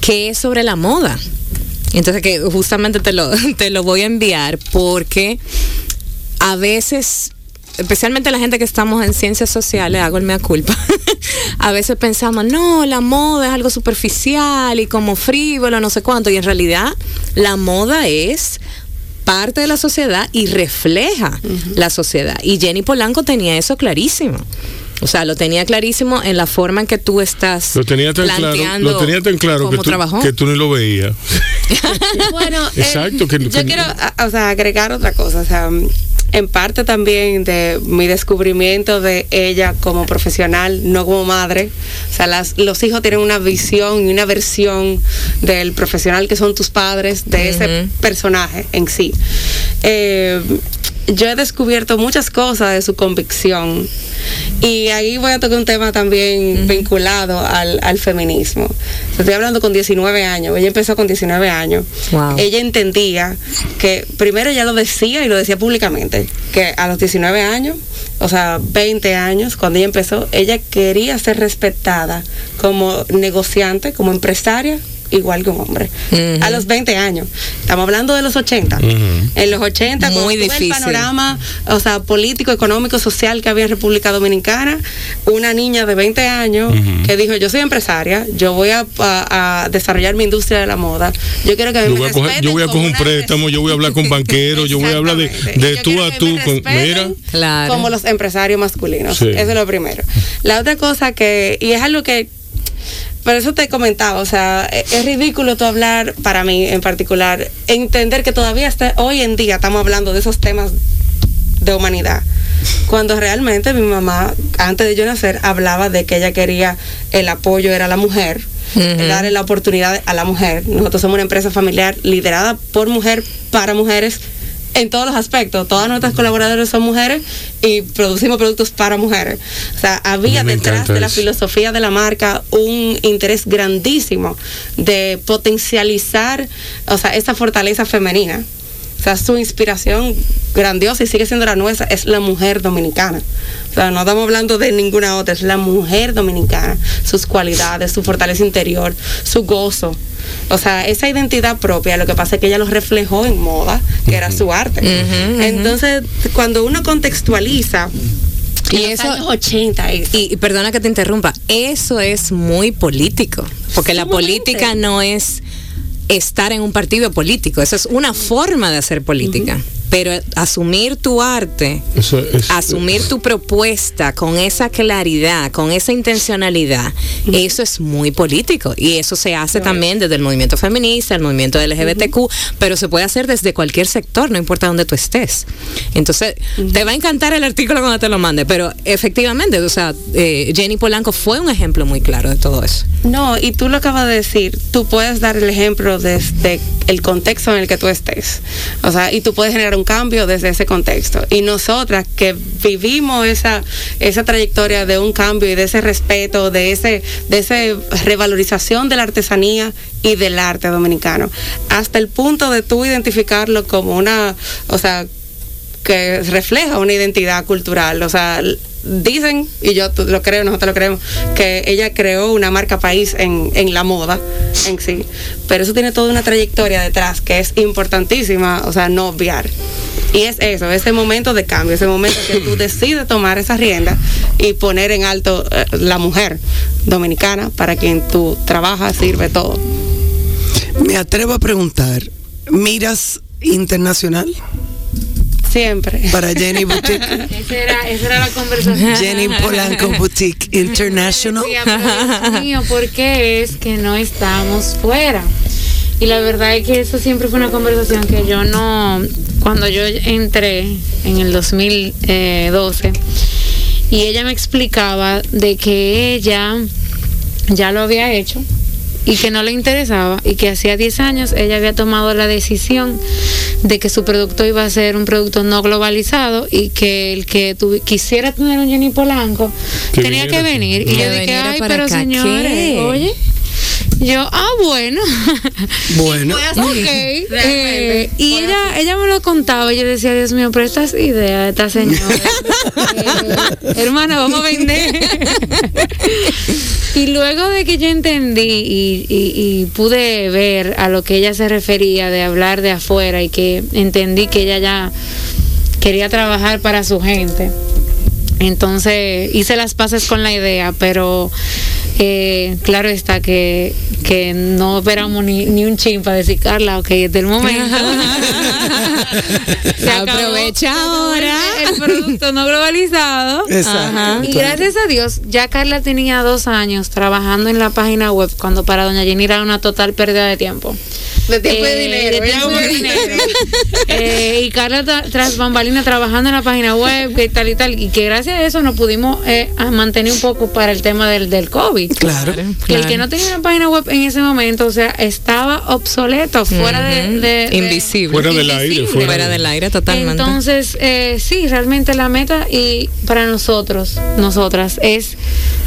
que es sobre la moda. Entonces que justamente te lo, *laughs* te lo voy a enviar porque a veces, especialmente la gente que estamos en ciencias sociales, hago el mea culpa, *laughs* a veces pensamos, no, la moda es algo superficial y como frívolo, no sé cuánto, y en realidad la moda es parte de la sociedad y refleja la sociedad. Y Jenny Polanco tenía eso clarísimo. O sea, lo tenía clarísimo en la forma en que tú estás Lo tenía tan claro, planteando lo tenía tan claro que cómo tú, trabajó. que tú ni lo veías. *laughs* Bueno, eh, Exacto, que- yo que- quiero a- o sea, agregar otra cosa. O sea, en parte también de mi descubrimiento de ella como profesional, no como madre. O sea, las, los hijos tienen una visión y una versión del profesional que son tus padres, de ese personaje en sí. Eh, yo he descubierto muchas cosas de su convicción y ahí voy a tocar un tema también vinculado al, al feminismo. Estoy hablando con 19 años, ella empezó con 19 años. Wow. Ella entendía que primero ella lo decía y lo decía públicamente, que a los 19 años, o sea, 20 años, cuando ella empezó, ella quería ser respetada como negociante, como empresaria igual que un hombre. Ujú. A los 20 años. Estamos hablando de los 80. En los 80, Muy con todo el panorama, o sea, político, económico, social que había en República Dominicana, una niña de 20 años que dijo, yo soy empresaria, yo voy a, a- a desarrollar mi industria de la moda, yo quiero que a mí Yo me voy a coger, yo voy a coger un préstamo, yo voy a hablar con banqueros, yo voy a hablar de, *laughs* de tú a tú. Con, mira, Claro. como los empresarios masculinos. Sí. Eso es lo primero. La otra cosa que, y es algo que, por eso te comentaba, o sea, e- es ridículo tú hablar, para mí en particular, entender que todavía hasta hoy en día estamos hablando de esos temas de humanidad. Cuando realmente mi mamá, antes de yo nacer, hablaba de que ella quería el apoyo, era la mujer, darle la oportunidad a la mujer. Nosotros somos una empresa familiar liderada por mujer, para mujeres, en todos los aspectos. Todas nuestras colaboradoras son mujeres y producimos productos para mujeres. O sea, había detrás de la eso. filosofía de la marca un interés grandísimo de potencializar, o sea, esa fortaleza femenina. O sea, su inspiración grandiosa y sigue siendo la nuestra es la mujer dominicana. O sea, no estamos hablando de ninguna otra, es la mujer dominicana, sus cualidades, su fortaleza interior, su gozo. O sea, esa identidad propia, lo que pasa es que ella lo reflejó en moda, que era su arte. Entonces, cuando uno contextualiza Y eso- años 80 y- Y, y perdona que te interrumpa, eso es muy político, porque la política no es estar en un partido político, eso es una forma de hacer política. Pero asumir tu arte, Eso asumir tu propuesta con esa claridad, con esa intencionalidad, eso es muy político. Y eso se hace también desde el movimiento feminista, el movimiento LGBTQ, pero se puede hacer desde cualquier sector, no importa dónde tú estés. Entonces, te va a encantar el artículo cuando te lo mande, pero efectivamente, o sea, eh, Jenny Polanco fue un ejemplo muy claro de todo eso. No, y tú lo acabas de decir, tú puedes dar el ejemplo desde el contexto en el que tú estés. O sea, y tú puedes generar un cambio desde ese contexto. Y nosotras que vivimos esa, esa trayectoria de un cambio y de ese respeto, de ese, de esa revalorización de la artesanía y del arte dominicano, hasta el punto de tú identificarlo como una, o sea, que refleja una identidad cultural. O sea, dicen, y yo lo creo, nosotros lo creemos, que ella creó una marca país en, en la moda en sí. Pero eso tiene toda una trayectoria detrás que es importantísima, o sea, no obviar. Y es eso, ese momento de cambio, ese momento que tú *coughs* decides tomar esa rienda y poner en alto eh, la mujer dominicana para quien tú trabajas, sirve todo. Me atrevo a preguntar, ¿miras internacional Siempre. para Jenny Boutique? Esa era, esa era la conversación. Jenny Polanco Boutique International. Decía, pero Dios mío, ¿por qué es que no estamos fuera? Y la verdad es que eso siempre fue una conversación que yo no, cuando yo entré en el 2012, y ella me explicaba de que ella ya lo había hecho y que no le interesaba y que hacía 10 años ella había tomado la decisión de que su producto iba a ser un producto no globalizado y que el que tuvi- quisiera tener un Jenny Polanco Que tenía que venir aquí. y yo dije, ay, pero acá, señores, ¿qué? oye, yo, ah, bueno. *laughs* Bueno, *laughs* Ok, eh, y ella, ella me lo contaba y yo decía, Dios mío, pero estas ideas de esta señora. *laughs* eh, hermana, vamos a vender. y luego de que yo entendí y, y- y pude ver a lo que ella se refería de hablar de afuera y que entendí que ella ya quería trabajar para su gente. Entonces hice las paces con la idea, pero eh, claro está que, que no esperamos ni, ni un chin para decir, Carla, ok, desde el momento. *laughs* Se Aprovecha ahora. El, el producto no globalizado. Exacto. Y gracias a Dios, ya Carla tenía dos años trabajando en la página web cuando para Doña Jenny era una total pérdida de tiempo. De tiempo y Eh, dinero. de tiempo y dinero. Eh, y Carla tra- tras bambalina trabajando en la página web y tal y tal. Y que gracias a eso nos pudimos eh, mantener un poco para el tema del, del COVID. claro. Que el que no tenía una página web en ese momento, o sea, estaba obsoleto, fuera de, de- de- Invisible. Fuera del aire, fuera Fuera del aire totalmente. Entonces, eh, sí, realmente la meta y para nosotros, nosotras, es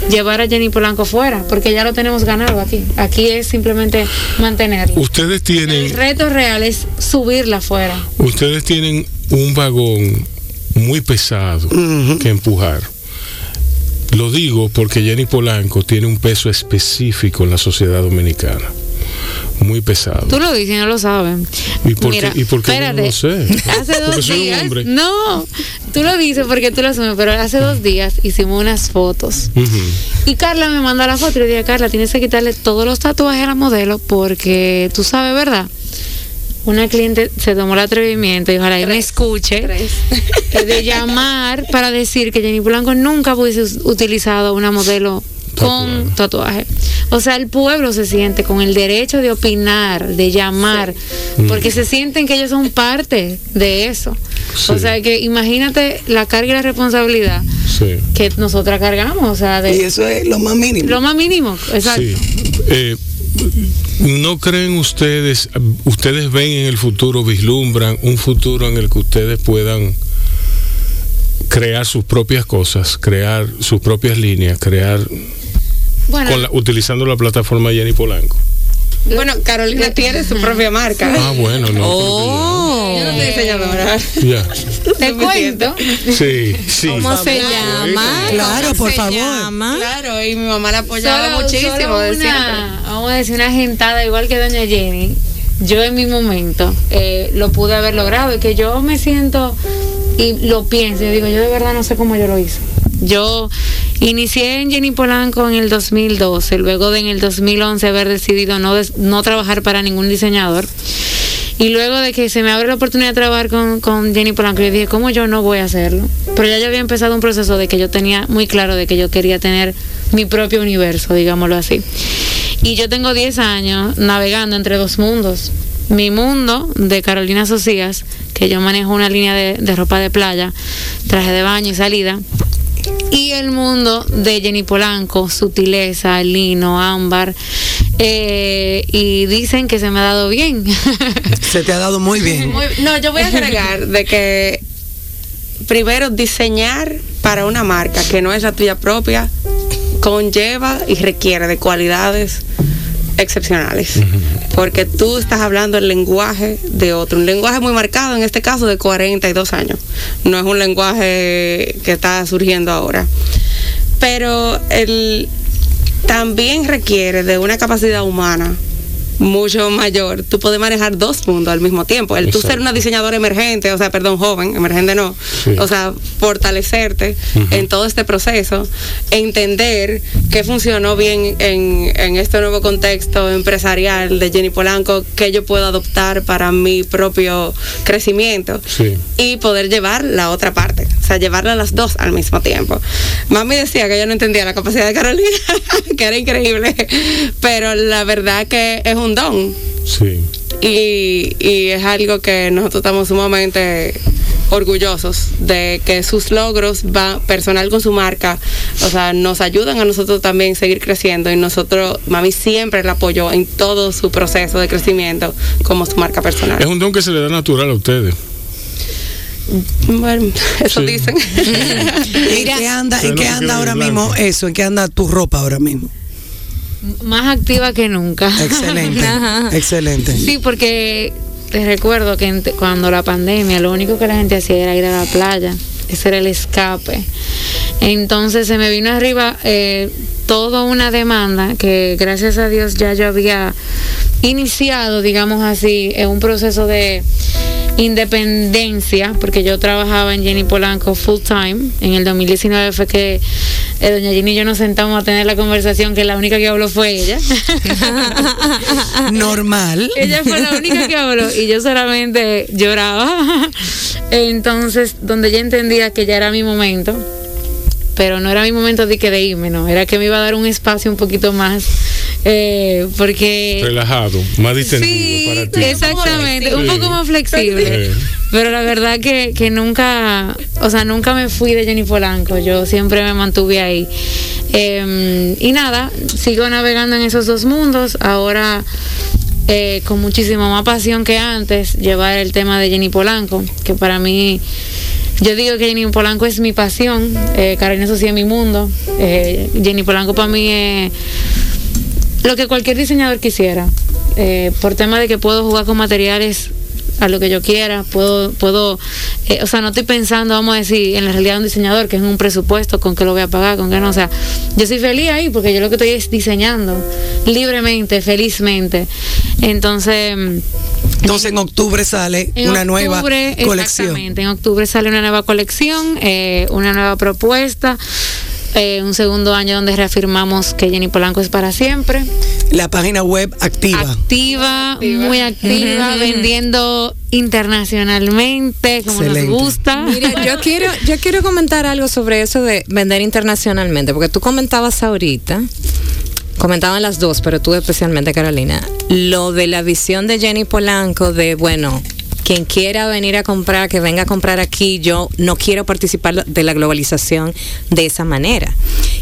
llevar a Jenny Polanco fuera, porque ya lo tenemos ganado aquí. Aquí es simplemente mantenerlo. Ustedes El tienen, reto real es subirla fuera. ustedes tienen un vagón muy pesado que empujar. Lo digo porque Jenny Polanco tiene un peso específico en la sociedad dominicana. Muy pesado. Tú lo dices y no lo saben. ¿Y por Mira, qué, y por qué no lo sé? Hace dos días. No, tú lo dices porque tú lo asumes, pero hace dos días hicimos unas fotos. Y Carla me manda la foto y le dije, Carla, tienes que quitarle todos los tatuajes a la modelo porque tú sabes, ¿verdad? Una cliente se tomó el atrevimiento y ojalá y me escuche *laughs* de llamar para decir que Jenny Blanco nunca hubiese utilizado una modelo con tatuaje. O sea, el pueblo se siente con el derecho de opinar, de llamar, porque se sienten que ellos son parte de eso. O sea, que imagínate la carga y la responsabilidad Sí. que nosotras cargamos, o sea, Y de eso es lo más mínimo. lo más mínimo, exacto. Sí. Eh, ¿No creen ustedes, ustedes ven en el futuro, vislumbran un futuro en el que ustedes puedan crear sus propias cosas, crear sus propias líneas, crear Bueno, con la- utilizando la plataforma Jenny Polanco? Bueno, Carolina tiene su propia marca. Ah, bueno, no. Oh. Yo no soy diseñadora. Ya. Te cuento. Sí, sí. ¿Cómo se llama? Claro, ¿Cómo por se favor. llama? Claro, y mi mamá la apoyaba Solo- muchísimo solo de una- siempre. vamos a decir una gentada igual que doña Jenny. Yo en mi momento eh, lo pude haber logrado y que yo me siento y lo pienso y digo, yo de verdad no sé cómo yo lo hice. Yo inicié en Jenny Polanco en el 2012, luego de en el 2011 haber decidido no, no trabajar para ningún diseñador. Y luego de que se me abre la oportunidad de trabajar con, con Jenny Polanco, yo dije, ¿cómo yo no voy a hacerlo? Pero ya yo había empezado un proceso de que yo tenía muy claro de que yo quería tener mi propio universo, digámoslo así. Y yo tengo 10 años navegando entre dos mundos. Mi mundo de Carolina Socias, que yo manejo una línea de, de ropa de playa, traje de baño y salida. Y el mundo de Jenny Polanco, sutileza, lino, ámbar. eh, y dicen que se me ha dado bien. *laughs* Se te ha dado muy bien. Muy- no, yo voy a agregar de que primero diseñar para una marca que no es la tuya propia conlleva y requiere de cualidades excepcionales. Porque tú estás hablando el lenguaje de otro, un lenguaje muy marcado, en este caso de 42 años. No es un lenguaje que está surgiendo ahora. Pero el, también requiere de una capacidad humana mucho mayor. Tú puedes manejar dos mundos al mismo tiempo. El tú ser Exacto. una diseñadora emergente, o sea, perdón, joven, emergente no. Sí. O sea, fortalecerte en todo este proceso, entender qué funcionó bien en, en este nuevo contexto empresarial de Jenny Polanco, que yo puedo adoptar para mi propio crecimiento Sí. y poder llevar la otra parte, o sea, llevarla las dos al mismo tiempo. Mami decía que yo no entendía la capacidad de Carolina, *laughs* que era increíble, pero la verdad que es un don Sí. y, y es algo que nosotros estamos sumamente orgullosos de que sus logros va personal con su marca, o sea, nos ayudan a nosotros también seguir creciendo y nosotros, mami siempre la apoyó en todo su proceso de crecimiento como su marca personal. Es un don que se le da natural a ustedes. Bueno, eso Sí. dicen. *laughs* ¿En qué anda, en qué anda ahora blanco. mismo eso? ¿En qué anda tu ropa ahora mismo? Más activa que nunca. Excelente, *laughs* Ajá. excelente. Sí, porque te recuerdo que cuando la pandemia lo único que la gente hacía era ir a la playa. Ese era el escape. Entonces se me vino arriba eh, toda una demanda que gracias a Dios ya yo había iniciado, digamos así, en un proceso de independencia, porque yo trabajaba en Jenny Polanco full time. En el 2019 fue que eh, doña Jenny y yo nos sentamos a tener la conversación que la única que habló fue ella. *laughs* Normal. Ella fue la única que habló y yo solamente lloraba. Entonces, donde ella entendía que ya era mi momento, pero no era mi momento de que de irme, no, era que me iba a dar un espacio un poquito más, eh, porque... Relajado, más distendido Sí, para ti. exactamente, un poco más flexible. Sí. Pero la verdad que, que nunca, o sea, nunca me fui de Jenny Polanco, yo siempre me mantuve ahí. Eh, y nada, sigo navegando en esos dos mundos, ahora eh, con muchísimo más pasión que antes, llevar el tema de Jenny Polanco, que para mí, yo digo que Jenny Polanco es mi pasión, eh, Carolina Socia es mi mundo, eh, Jenny Polanco para mí es lo que cualquier diseñador quisiera. Eh, por tema de que puedo jugar con materiales a lo que yo quiera, puedo, puedo, eh, o sea, no estoy pensando, vamos a decir, en la realidad de un diseñador, que es un presupuesto, con qué lo voy a pagar, con qué no, o sea, yo soy feliz ahí porque yo lo que estoy es diseñando libremente, felizmente. Entonces, mm, Entonces en octubre sale en una nueva colección. Exactamente, en octubre sale una nueva colección, eh, una nueva propuesta. Eh, un segundo año donde reafirmamos que Jenny Polanco es para siempre. La página web activa. Activa, muy activa, vendiendo internacionalmente, como Excelente. nos gusta. Mira, yo *laughs* quiero, yo quiero comentar algo sobre eso de vender internacionalmente, porque tú comentabas ahorita, comentaban las dos, pero tú especialmente, Carolina, lo de la visión de Jenny Polanco de, bueno, quien quiera venir a comprar, que venga a comprar aquí, yo no quiero participar de la globalización de esa manera.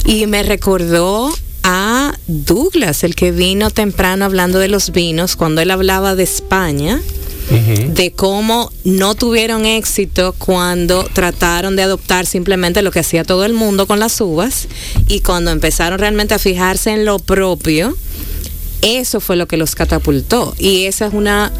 Y me recordó a Douglas, el que vino temprano hablando de los vinos, cuando él hablaba de España de cómo no tuvieron éxito cuando trataron de adoptar simplemente lo que hacía todo el mundo con las uvas y cuando empezaron realmente a fijarse en lo propio, eso fue lo que los catapultó. Y esa es una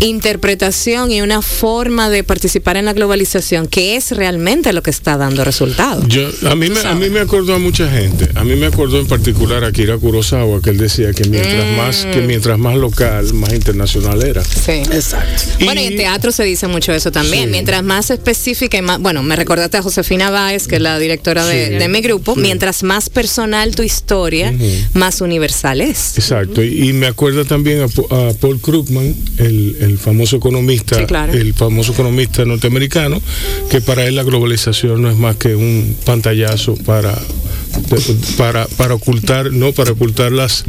interpretación y una forma de participar en la globalización que es realmente lo que está dando resultados. Yo, a, mí me, a mí me acordó a mucha gente. A mí me acordó en particular a Kira Kurosawa, que él decía que mientras, más, que mientras más local, más internacional era. Sí. Exacto. Bueno, y en teatro se dice mucho eso también. Sí. Mientras más específica y más, bueno, me recordaste a Josefina Báez, que es la directora de, Sí. de mi grupo, mientras más personal tu historia, más universal es. Exacto, y, y me acuerda también a Paul Krugman, el, el famoso economista, Sí, claro. el famoso economista norteamericano, que para él la globalización no es más que un pantallazo para para, para ocultar, no, para ocultar las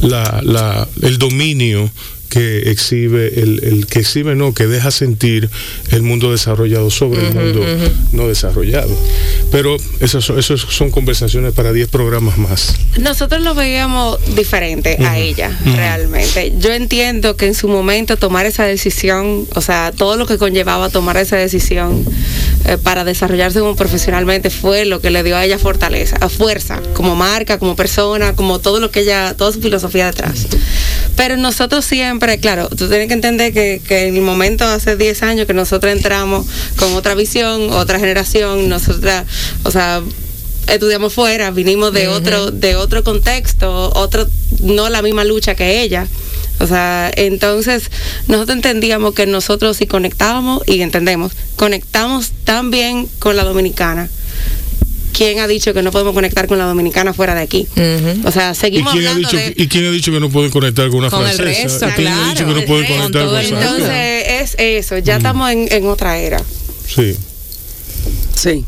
la, la- el dominio que exhibe, el, el que exhibe, no, que deja sentir el mundo desarrollado sobre el mundo no desarrollado. Pero esas son, esas son conversaciones para 10 programas más. Nosotros lo veíamos diferente a ella, realmente. Yo entiendo que en su momento tomar esa decisión, o sea, todo lo que conllevaba tomar esa decisión eh, para desarrollarse como profesionalmente fue lo que le dio a ella fortaleza, a fuerza, como marca, como persona, como todo lo que ella, toda su filosofía detrás. Pero nosotros siempre, claro, tú tienes que entender que, que en el momento hace 10 años que nosotros entramos con otra visión, otra generación, nosotras, o sea, estudiamos fuera, vinimos de otro, de otro contexto, otro, no la misma lucha que ella. O sea, entonces nosotros entendíamos que nosotros si conectábamos y entendemos, conectamos tan bien con la dominicana. ¿Quién ha dicho que no podemos conectar con la dominicana fuera de aquí? O sea, ¿Y seguimos quién, ha hablando dicho, de... ¿Y quién ha dicho que no pueden conectar con una Con el francesa? resto, ¿Y quién ha dicho que claro, no pueden el conectar resto, con el mundo. Entonces es eso, ya estamos en, en otra era. Sí. Sí.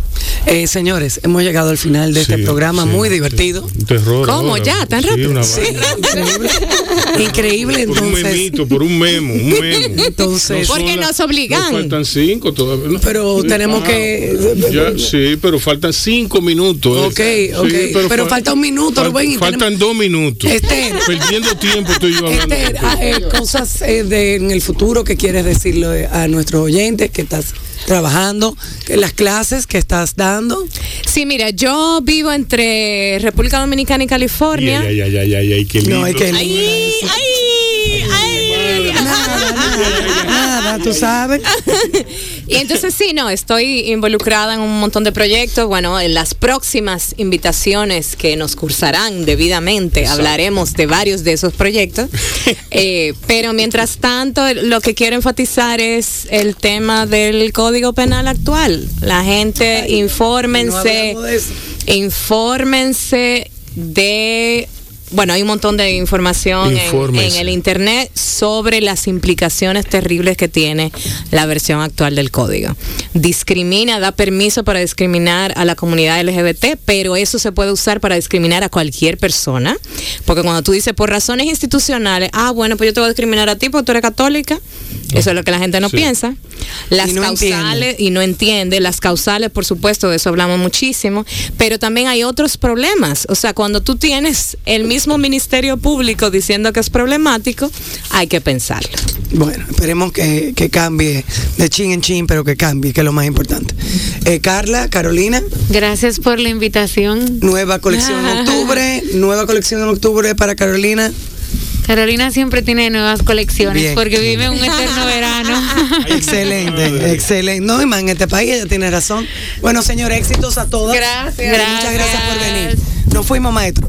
Eh, señores, hemos llegado al final de este programa, sí. muy divertido. Un terror. ¿Cómo? ahora. ¿Ya? ¿Tan Sí, rápido? una Sí, increíble. *laughs* Increíble, Por un entonces. memito, por un memo, un memo. Entonces- son Porque nos obligan. Nos faltan cinco todavía. ¿no? Pero tenemos ah, que- ya, sí, pero faltan cinco minutos. Ok, Sí, ok. Pero falta un minuto, fal- Rubén, y Faltan tenemos- dos minutos. Esther. Perdiendo tiempo estoy yo hablando. Esther, contigo. ah, eh, cosas eh, de, en el futuro que quieres decirle a nuestros oyentes que estás trabajando, las clases que estás dando. Sí, mira, yo vivo entre República Dominicana y California. Ay, ay, ay, ay, ay, qué lindo. No, hay que Ay, ay, tú sabes. *laughs* Y entonces sí, no, estoy involucrada en un montón de proyectos. Bueno, en las próximas invitaciones que nos cursarán debidamente hablaremos de varios de esos proyectos. *laughs* Eh, pero mientras tanto, lo que quiero enfatizar es el tema del Código Penal actual. La gente, No infórmense, hablamos de infórmense de bueno, hay un montón de información en, el internet sobre las implicaciones terribles que tiene la versión actual del código. Discrimina, da permiso para discriminar a la comunidad LGBT, pero eso se puede usar para discriminar a cualquier persona, porque cuando tú dices por razones institucionales, ah, bueno, pues yo te voy a discriminar a ti porque tú eres católica, eso es lo que la gente no Sí. piensa. Las Y no causales, y no entiende, las causales, por supuesto, de eso hablamos muchísimo, pero también hay otros problemas. O sea, cuando tú tienes el mismo Ministerio Público diciendo que es problemático, hay que pensarlo. Bueno, esperemos que, que cambie de chin en chin, pero que cambie, que es lo más importante. Eh, Carla, Carolina, Gracias por la invitación. nueva colección en *laughs* octubre, nueva colección en octubre para Carolina. Carolina siempre tiene nuevas colecciones Bien. porque vive un eterno *laughs* verano. Excelente, excelente. No, y más en este país ella tiene razón. Bueno, señor, éxitos a todas. Gracias. Muchas gracias por venir. Gracias. Nos fuimos, maestro.